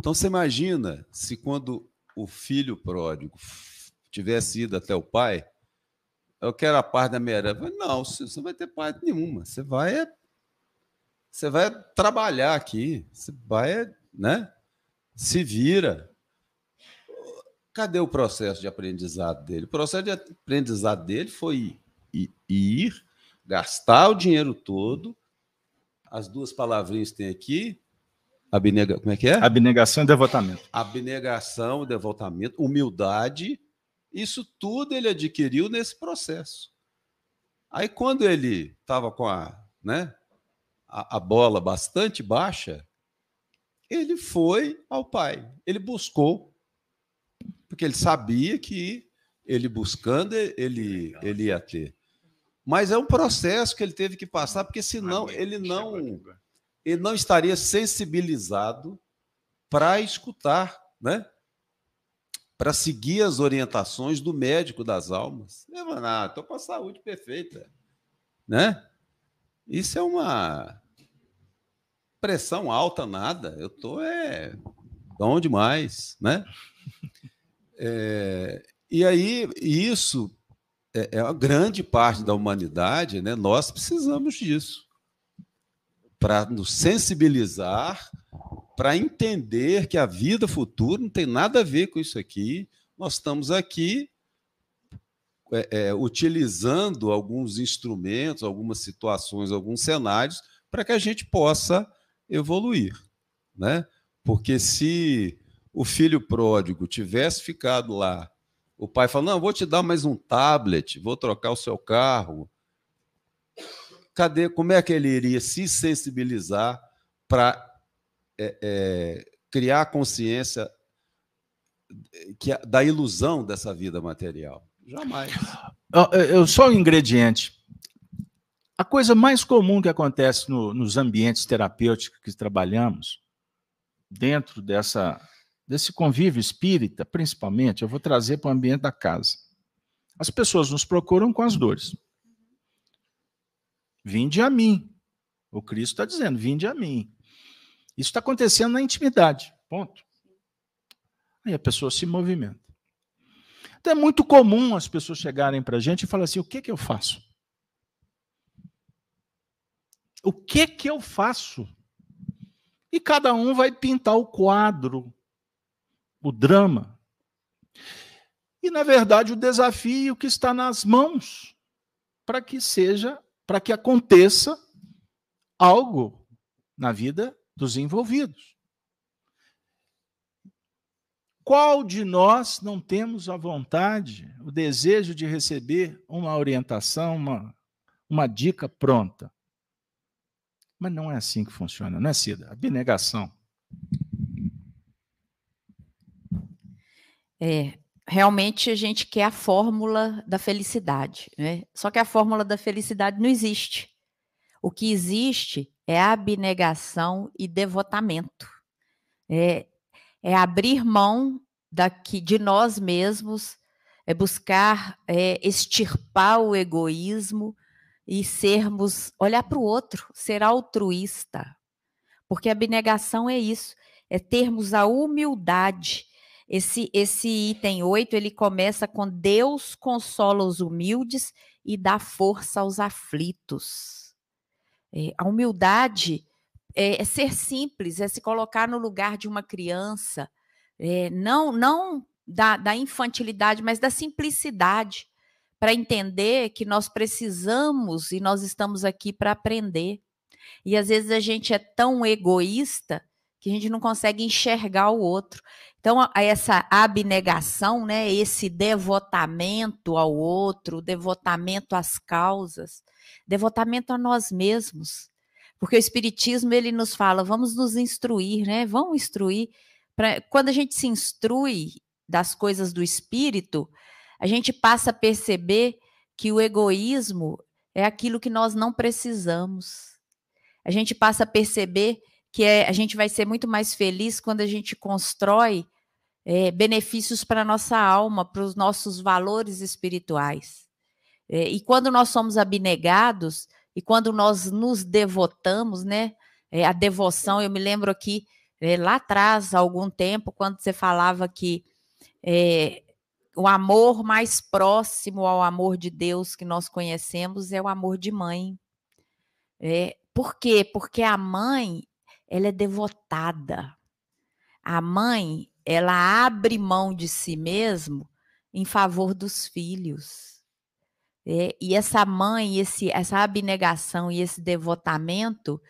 S2: Então você imagina se quando o filho pródigo tivesse ido até o pai, eu quero a parte da minha herança. Não, você não vai ter parte nenhuma. Você vai você vai trabalhar aqui, você vai, né? Se vira. Cadê o processo de aprendizado dele? O processo de aprendizado dele foi ir, gastar o dinheiro todo. As duas palavrinhas tem aqui. Abnega, como é que é?
S3: Abnegação e devotamento.
S2: Abnegação e devotamento, humildade. Isso tudo ele adquiriu nesse processo. Aí, quando ele estava com a, né, a, a bola bastante baixa, ele foi ao pai. Ele buscou porque ele sabia que ele buscando, ele, ele ia ter. Mas é um processo que ele teve que passar, porque senão ele não ele não estaria sensibilizado para escutar, né? para seguir as orientações do médico das almas. Estou com a saúde perfeita. Né? Isso é uma pressão alta, nada. Eu estou é bom demais. Né? É, e aí, isso é, é uma grande parte da humanidade, né? nós precisamos disso para nos sensibilizar, para entender que a vida futura não tem nada a ver com isso aqui. Nós estamos aqui é, é, utilizando alguns instrumentos, algumas situações, alguns cenários para que a gente possa evoluir, né? Porque se o filho pródigo tivesse ficado lá, o pai falou: "Não, vou te dar mais um tablet, vou trocar o seu carro". Cadê? Como é que ele iria se sensibilizar para é, é, criar consciência que, da ilusão dessa vida material? Jamais.
S3: Eu, só um ingrediente. A coisa mais comum que acontece no, nos ambientes terapêuticos que trabalhamos, dentro dessa, desse convívio espírita, principalmente, eu vou trazer para o ambiente da casa. As pessoas nos procuram com as dores. Vinde a mim. O Cristo está dizendo: vinde a mim. Isso está acontecendo na intimidade. Ponto. Aí a pessoa se movimenta. Então é muito comum as pessoas chegarem para a gente e falar assim: o que, que eu faço? O que, que eu faço? E cada um vai pintar o quadro, o drama. E, na verdade, o desafio que está nas mãos para que seja, para que aconteça algo na vida dos envolvidos. Qual de nós não temos a vontade, o desejo de receber uma orientação, uma, uma dica pronta? Mas não é assim que funciona, não é, Cida? Abnegação.
S4: É, realmente a gente quer a fórmula da felicidade, né? Só que a fórmula da felicidade não existe. O que existe é abnegação e devotamento. É, é abrir mão daqui, de nós mesmos, é buscar é, extirpar o egoísmo e sermos, olhar para o outro, ser altruísta. Porque a abnegação é isso, é termos a humildade. Esse, esse item 8, ele começa com Deus consola os humildes e dá força aos aflitos. É, a humildade é, é, ser simples, é se colocar no lugar de uma criança, é, não, não da, da infantilidade, mas da simplicidade, para entender que nós precisamos e nós estamos aqui para aprender. E às vezes a gente é tão egoísta que a gente não consegue enxergar o outro. Então, essa abnegação, né, esse devotamento ao outro, devotamento às causas, devotamento a nós mesmos. Porque o espiritismo ele nos fala, vamos nos instruir, né? Vamos instruir pra, quando a gente se instrui das coisas do espírito, a gente passa a perceber que o egoísmo é aquilo que nós não precisamos. A gente passa a perceber que é, a gente vai ser muito mais feliz quando a gente constrói é, benefícios para a nossa alma, para os nossos valores espirituais. É, e quando nós somos abnegados e quando nós nos devotamos, né? É, a devoção, eu me lembro aqui é, lá atrás, há algum tempo, quando você falava que é, o amor mais próximo ao amor de Deus que nós conhecemos é o amor de mãe. É, por quê? Porque a mãe, ela é devotada. A mãe, ela abre mão de si mesmo em favor dos filhos. É, e essa mãe, esse, essa abnegação e esse devotamento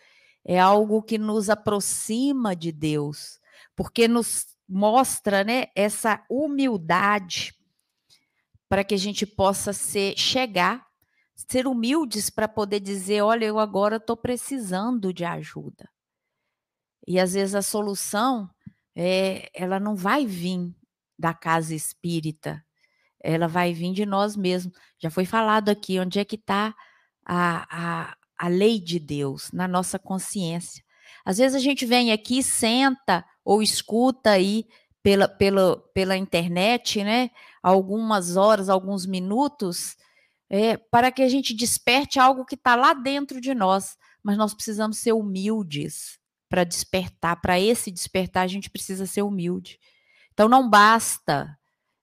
S4: é algo que nos aproxima de Deus, porque nos mostra né, essa humildade para que a gente possa ser, chegar, ser humildes para poder dizer: olha, eu agora estou precisando de ajuda. E às vezes a solução é, ela não vai vir da casa espírita, ela vai vir de nós mesmos. Já foi falado aqui onde é que está a, a, a lei de Deus na nossa consciência. Às vezes a gente vem aqui, senta ou escuta aí pela, pela, pela internet, né? Algumas horas, alguns minutos, é, para que a gente desperte algo que está lá dentro de nós. Mas nós precisamos ser humildes para despertar. Para esse despertar, a gente precisa ser humilde. Então, não basta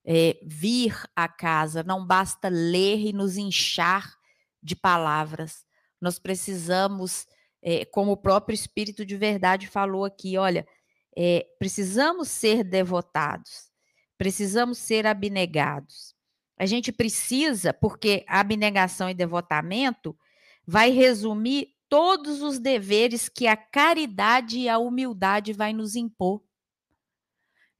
S4: é, vir à casa, não basta ler e nos inchar de palavras. Nós precisamos, é, como o próprio Espírito de Verdade falou aqui, olha, é, precisamos ser devotados, precisamos ser abnegados. A gente precisa, porque abnegação e devotamento vai resumir todos os deveres que a caridade e a humildade vai nos impor.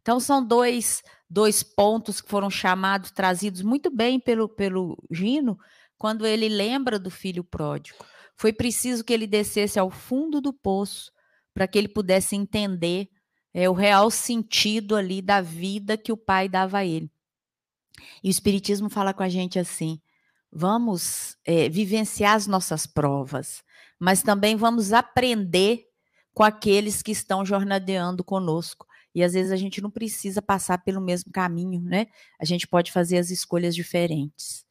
S4: Então, são dois, dois pontos que foram chamados, trazidos muito bem pelo, pelo Gino, quando ele lembra do filho pródigo. Foi preciso que ele descesse ao fundo do poço para que ele pudesse entender é, o real sentido ali da vida que o pai dava a ele. E o Espiritismo fala com a gente assim: vamos é, vivenciar as nossas provas, mas também vamos aprender com aqueles que estão jornadeando conosco. E às vezes a gente não precisa passar pelo mesmo caminho, né? A gente pode fazer as escolhas diferentes.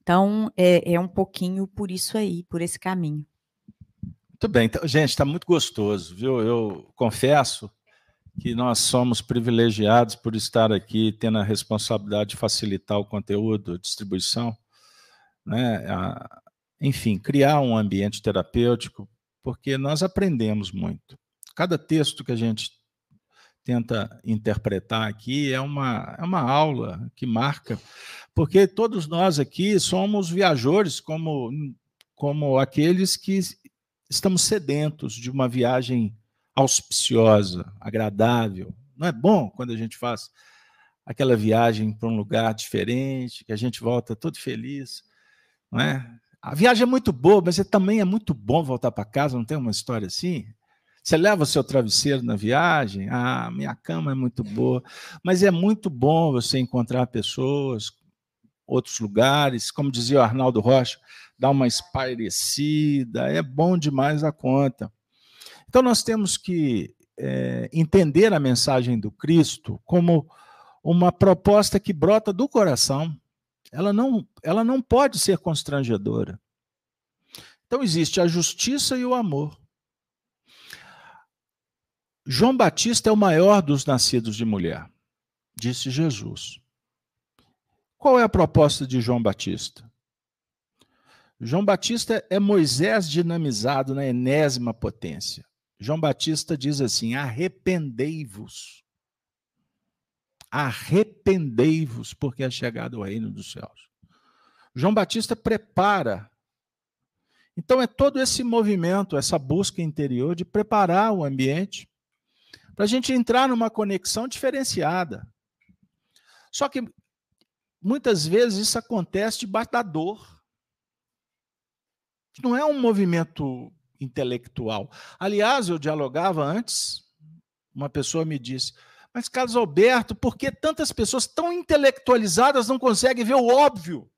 S4: Então, é, é um pouquinho por isso aí, por esse caminho.
S3: Muito bem. Então, gente, está muito gostoso, viu? Eu confesso que nós somos privilegiados por estar aqui, tendo a responsabilidade de facilitar o conteúdo, a distribuição, né? A, enfim, criar um ambiente terapêutico, porque nós aprendemos muito. Cada texto que a gente tenta interpretar aqui é uma, é uma aula que marca, porque todos nós aqui somos viajores, como, como aqueles que estamos sedentos de uma viagem auspiciosa, agradável. Não é bom quando a gente faz aquela viagem para um lugar diferente, que a gente volta todo feliz, não é? A viagem é muito boa, mas é, também é muito bom voltar para casa, não tem uma história assim? Você leva o seu travesseiro na viagem? Ah, minha cama é muito boa. Mas é muito bom você encontrar pessoas, outros lugares, como dizia o Arnaldo Rocha, dar uma espairecida, é bom demais a conta. Então nós temos que é, entender a mensagem do Cristo como uma proposta que brota do coração. Ela não, ela não pode ser constrangedora. Então existe a justiça e o amor. João Batista é o maior dos nascidos de mulher, disse Jesus. Qual é a proposta de João Batista? João Batista é Moisés dinamizado na enésima potência. João Batista diz assim: arrependei-vos. Arrependei-vos, porque é chegado o reino dos céus. João Batista prepara. Então é todo esse movimento, essa busca interior de preparar o ambiente para a gente entrar numa conexão diferenciada. Só que muitas vezes isso acontece debaixo da dor. Não é um movimento intelectual. Aliás, eu dialogava antes, uma pessoa me disse: Mas, Carlos Alberto, por que tantas pessoas tão intelectualizadas não conseguem ver o óbvio?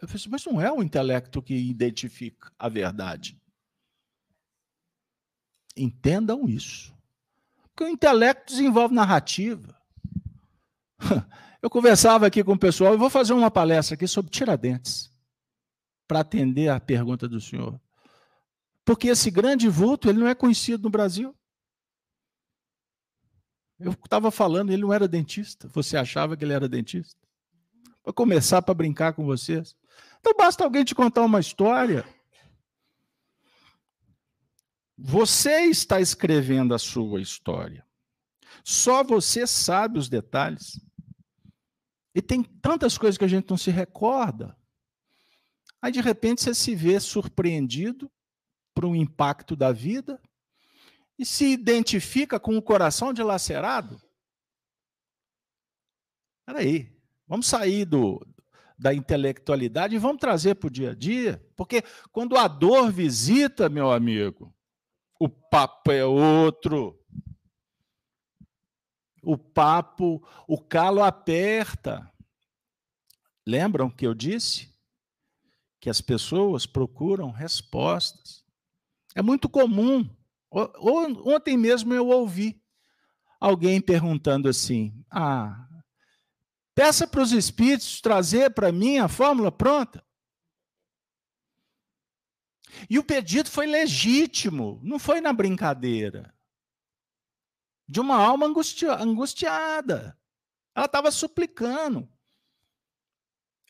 S3: Eu falei assim, mas não é o intelecto que identifica a verdade. Entendam isso. Porque o intelecto desenvolve narrativa. Eu conversava aqui com o pessoal, eu vou fazer uma palestra aqui sobre Tiradentes, para atender a pergunta do senhor. Porque esse grande vulto, ele não é conhecido no Brasil. Eu estava falando, ele não era dentista. Você achava que ele era dentista? Para começar para brincar com vocês. Então basta alguém te contar uma história você está escrevendo a sua história. Só você sabe os detalhes. E tem tantas coisas que a gente não se recorda. Aí, de repente, você se vê surpreendido por um impacto da vida e se identifica com o coração dilacerado. Peraí, vamos sair do, da intelectualidade e vamos trazer para o dia a dia, porque quando a dor visita, meu amigo, o papo é outro. O papo, o calo aperta. Lembram que eu disse? Que as pessoas procuram respostas. É muito comum. Ontem mesmo eu ouvi alguém perguntando assim: ah, peça para os espíritos trazer para mim a fórmula pronta. E o pedido foi legítimo, não foi na brincadeira. De uma alma angustiada. Ela estava suplicando.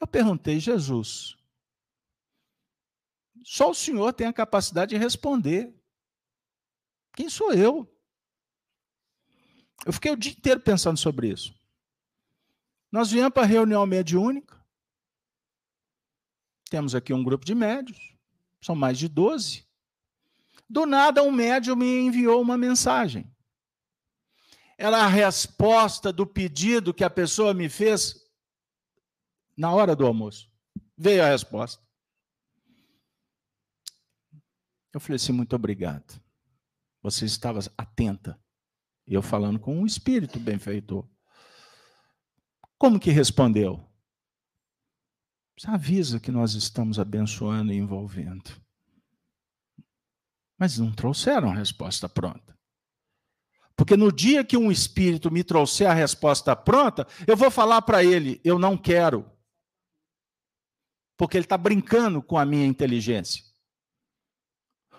S3: Eu perguntei, Jesus, só o Senhor tem a capacidade de responder. Quem sou eu? Eu fiquei o dia inteiro pensando sobre isso. Nós viemos para a reunião mediúnica. Temos aqui um grupo de médios. São mais de 12. Do nada, um médium me enviou uma mensagem. Era a resposta do pedido que a pessoa me fez na hora do almoço. Veio a resposta. Eu falei assim: muito obrigado. Você estava atenta. Eu falando com um espírito benfeitor. Como que respondeu? Você avisa que nós estamos abençoando e envolvendo. Mas não trouxeram a resposta pronta. Porque no dia que um espírito me trouxer a resposta pronta, eu vou falar para ele: eu não quero. Porque ele está brincando com a minha inteligência.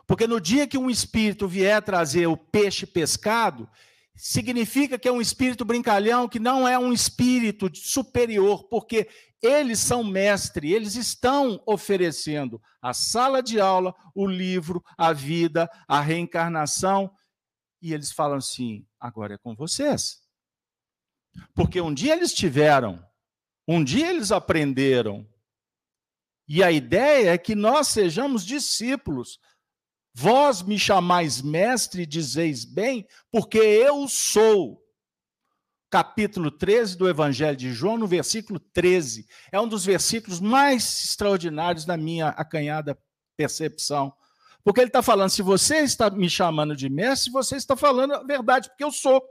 S3: Porque no dia que um espírito vier trazer o peixe pescado, significa que é um espírito brincalhão, que não é um espírito superior, porque eles são mestre, eles estão oferecendo a sala de aula, o livro, a vida, a reencarnação, e eles falam assim: agora é com vocês. Porque um dia eles tiveram, um dia eles aprenderam, e a ideia é que nós sejamos discípulos. Vós me chamais mestre dizeis bem, porque eu sou. Capítulo 13 do Evangelho de João, no versículo 13. É um dos versículos mais extraordinários da minha acanhada percepção. Porque ele está falando: se você está me chamando de mestre, você está falando a verdade, porque eu sou.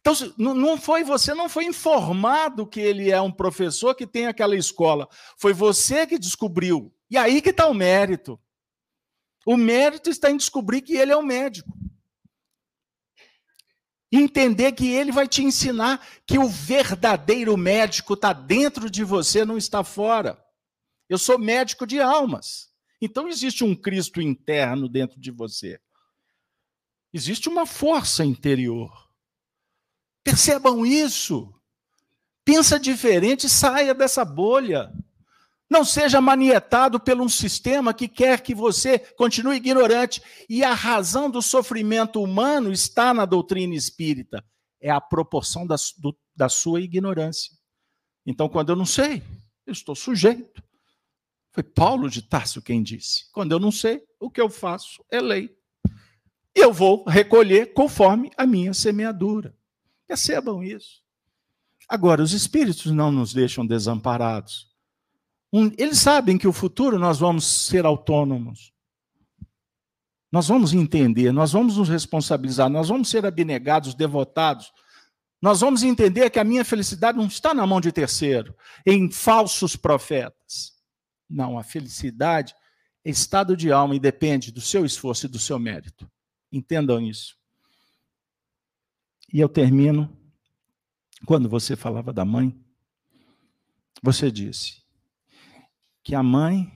S3: Então, não foi você não foi informado que ele é um professor que tem aquela escola. Foi você que descobriu. E aí que está o mérito. O mérito está em descobrir que ele é o médico. Entender que ele vai te ensinar que o verdadeiro médico está dentro de você, não está fora. Eu sou médico de almas. Então existe um Cristo interno dentro de você. Existe uma força interior. Percebam isso. Pensa diferente, saia dessa bolha. Não seja manietado por um sistema que quer que você continue ignorante. E a razão do sofrimento humano está na doutrina espírita. É a proporção da, do, da sua ignorância. Então, quando eu não sei, eu estou sujeito. Foi Paulo de Tarso quem disse: quando eu não sei, o que eu faço é lei. E eu vou recolher conforme a minha semeadura. Percebam isso. Agora, os espíritos não nos deixam desamparados. Um, eles sabem que o futuro nós vamos ser autônomos. Nós vamos entender, nós vamos nos responsabilizar, nós vamos ser abnegados, devotados. Nós vamos entender que a minha felicidade não está na mão de terceiro, em falsos profetas. Não, a felicidade é estado de alma e depende do seu esforço e do seu mérito. Entendam isso. E eu termino. Quando você falava da mãe, você disse que a mãe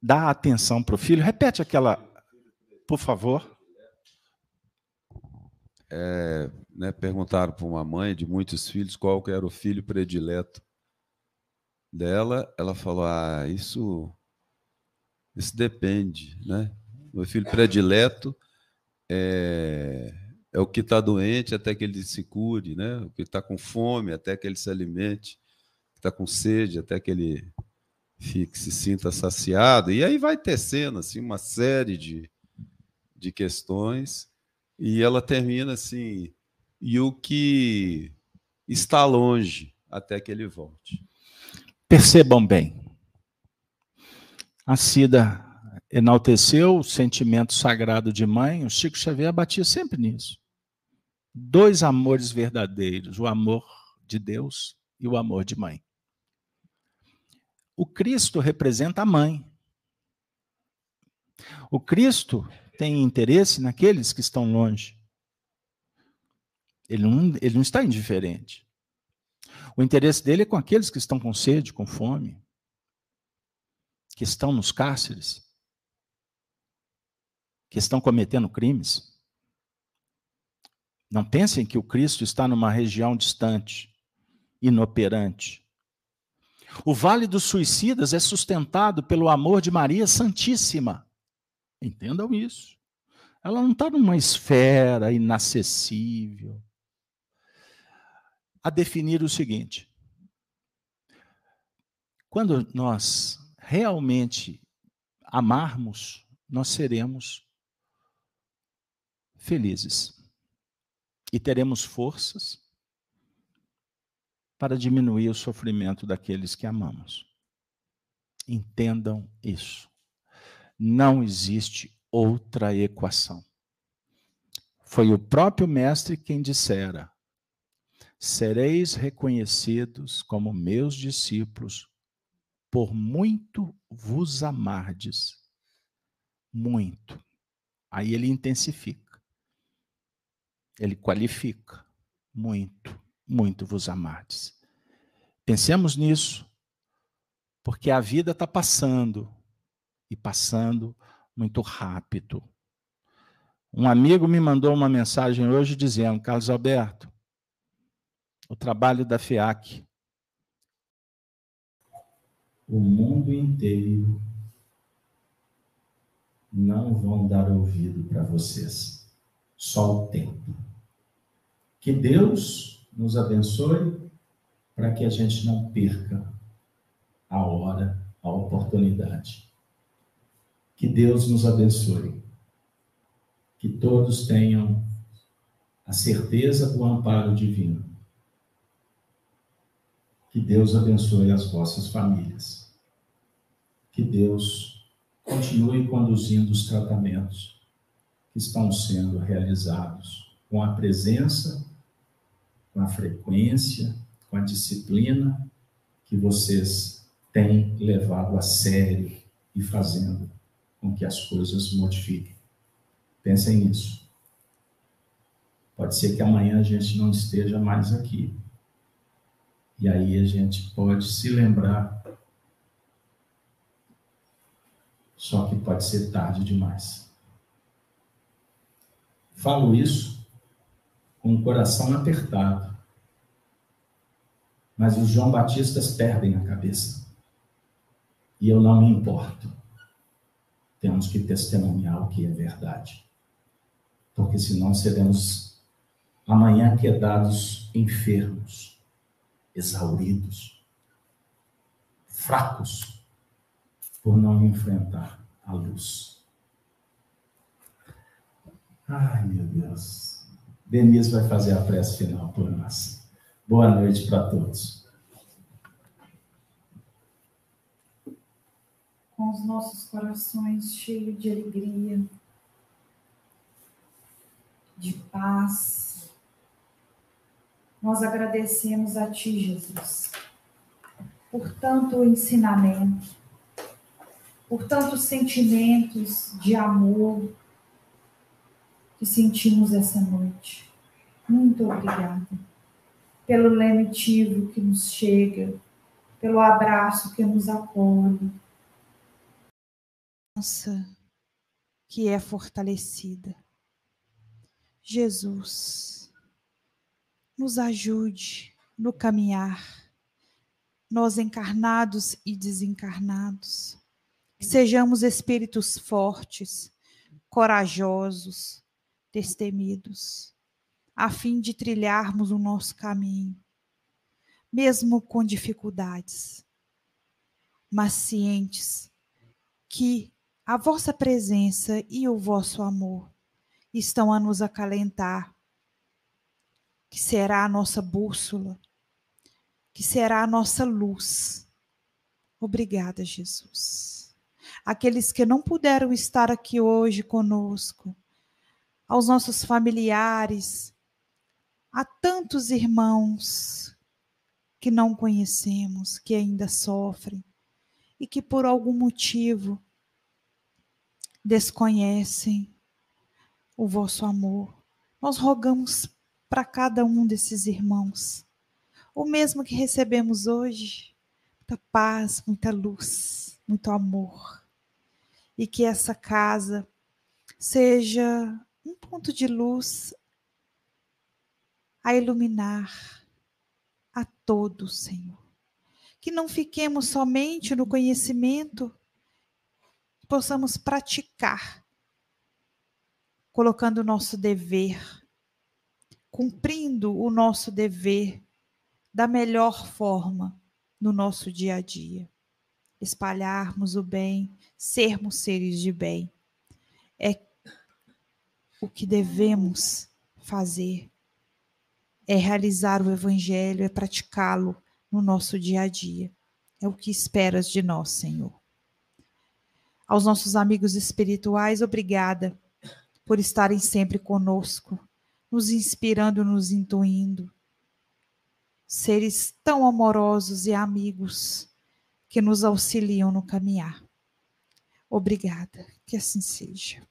S3: dá atenção para o filho. Repete aquela, por favor.
S2: É, né, perguntaram para uma mãe de muitos filhos qual era o filho predileto dela. Ela falou: Ah, isso, isso depende, né? Meu filho predileto é, é o que está doente até que ele se cure, né? O que está com fome até que ele se alimente, está com sede até que ele fique, se sinta saciado. E aí vai tecendo assim uma série de, de questões e ela termina assim e o que está longe até que ele volte.
S3: Percebam bem. A Cida enalteceu o sentimento sagrado de mãe, o Chico Xavier batia sempre nisso. Dois amores verdadeiros, o amor de Deus e o amor de mãe. O Cristo representa a mãe. O Cristo tem interesse naqueles que estão longe. Ele não, ele não está indiferente. O interesse dele é com aqueles que estão com sede, com fome, que estão nos cárceres, que estão cometendo crimes. Não pensem que o Cristo está numa região distante, inoperante. O Vale dos Suicidas é sustentado pelo amor de Maria Santíssima. Entendam isso. Ela não está numa esfera inacessível. A definir o seguinte: quando nós realmente amarmos, nós seremos felizes e teremos forças para diminuir o sofrimento daqueles que amamos. Entendam isso. Não existe outra equação. Foi o próprio Mestre quem dissera: Sereis reconhecidos como meus discípulos, por muito vos amardes. Muito. Aí ele intensifica. Ele qualifica. Muito, muito vos amardes. Pensemos nisso, porque a vida está passando e passando muito rápido. Um amigo me mandou uma mensagem hoje dizendo: Carlos Alberto, o trabalho da FEAC. O mundo inteiro não vão dar ouvido para vocês. Só o tempo. Que Deus nos abençoe para que a gente não perca a hora, a oportunidade. Que Deus nos abençoe. Que todos tenham a certeza do amparo divino. Que Deus abençoe as vossas famílias. Que Deus continue conduzindo os tratamentos que estão sendo realizados com a presença, com a frequência, com a disciplina que vocês têm levado a sério e fazendo com que as coisas modifiquem. Pensem nisso. Pode ser que amanhã a gente não esteja mais aqui. E aí a gente pode se lembrar. Só que pode ser tarde demais. Falo isso com o coração apertado. Mas os João Batistas perdem a cabeça. E eu não me importo temos que testemunhar o que é verdade. Porque senão seremos amanhã quedados enfermos, exauridos, fracos, por não enfrentar a luz. Ai, meu Deus. Denise vai fazer a prece final por nós. Boa noite para todos.
S1: com os nossos corações cheios de alegria, de paz. Nós agradecemos a Ti, Jesus, por tanto ensinamento, por tantos sentimentos de amor que sentimos essa noite. Muito obrigada pelo lenitivo que nos chega, pelo abraço que nos acolhe. Que é fortalecida. Jesus, nos ajude no caminhar, nós encarnados e desencarnados, sejamos espíritos fortes, corajosos, destemidos, a fim de trilharmos o nosso caminho, mesmo com dificuldades, mas cientes que a vossa presença e o vosso amor estão a nos acalentar, que será a nossa bússola, que será a nossa luz. Obrigada, Jesus. Aqueles que não puderam estar aqui hoje conosco, aos nossos familiares, a tantos irmãos que não conhecemos, que ainda sofrem e que por algum motivo desconhecem o vosso amor. Nós rogamos para cada um desses irmãos o mesmo que recebemos hoje, muita paz, muita luz, muito amor. E que essa casa seja um ponto de luz a iluminar a todos, Senhor. Que não fiquemos somente no conhecimento, possamos praticar, colocando o nosso dever, cumprindo o nosso dever da melhor forma no nosso dia a dia. Espalharmos o bem, sermos seres de bem. É o que devemos fazer. É realizar o Evangelho, é praticá-lo no nosso dia a dia. É o que esperas de nós, Senhor. Aos nossos amigos espirituais, obrigada por estarem sempre conosco, nos inspirando, nos intuindo. Seres tão amorosos e amigos que nos auxiliam no caminhar. Obrigada, que assim seja.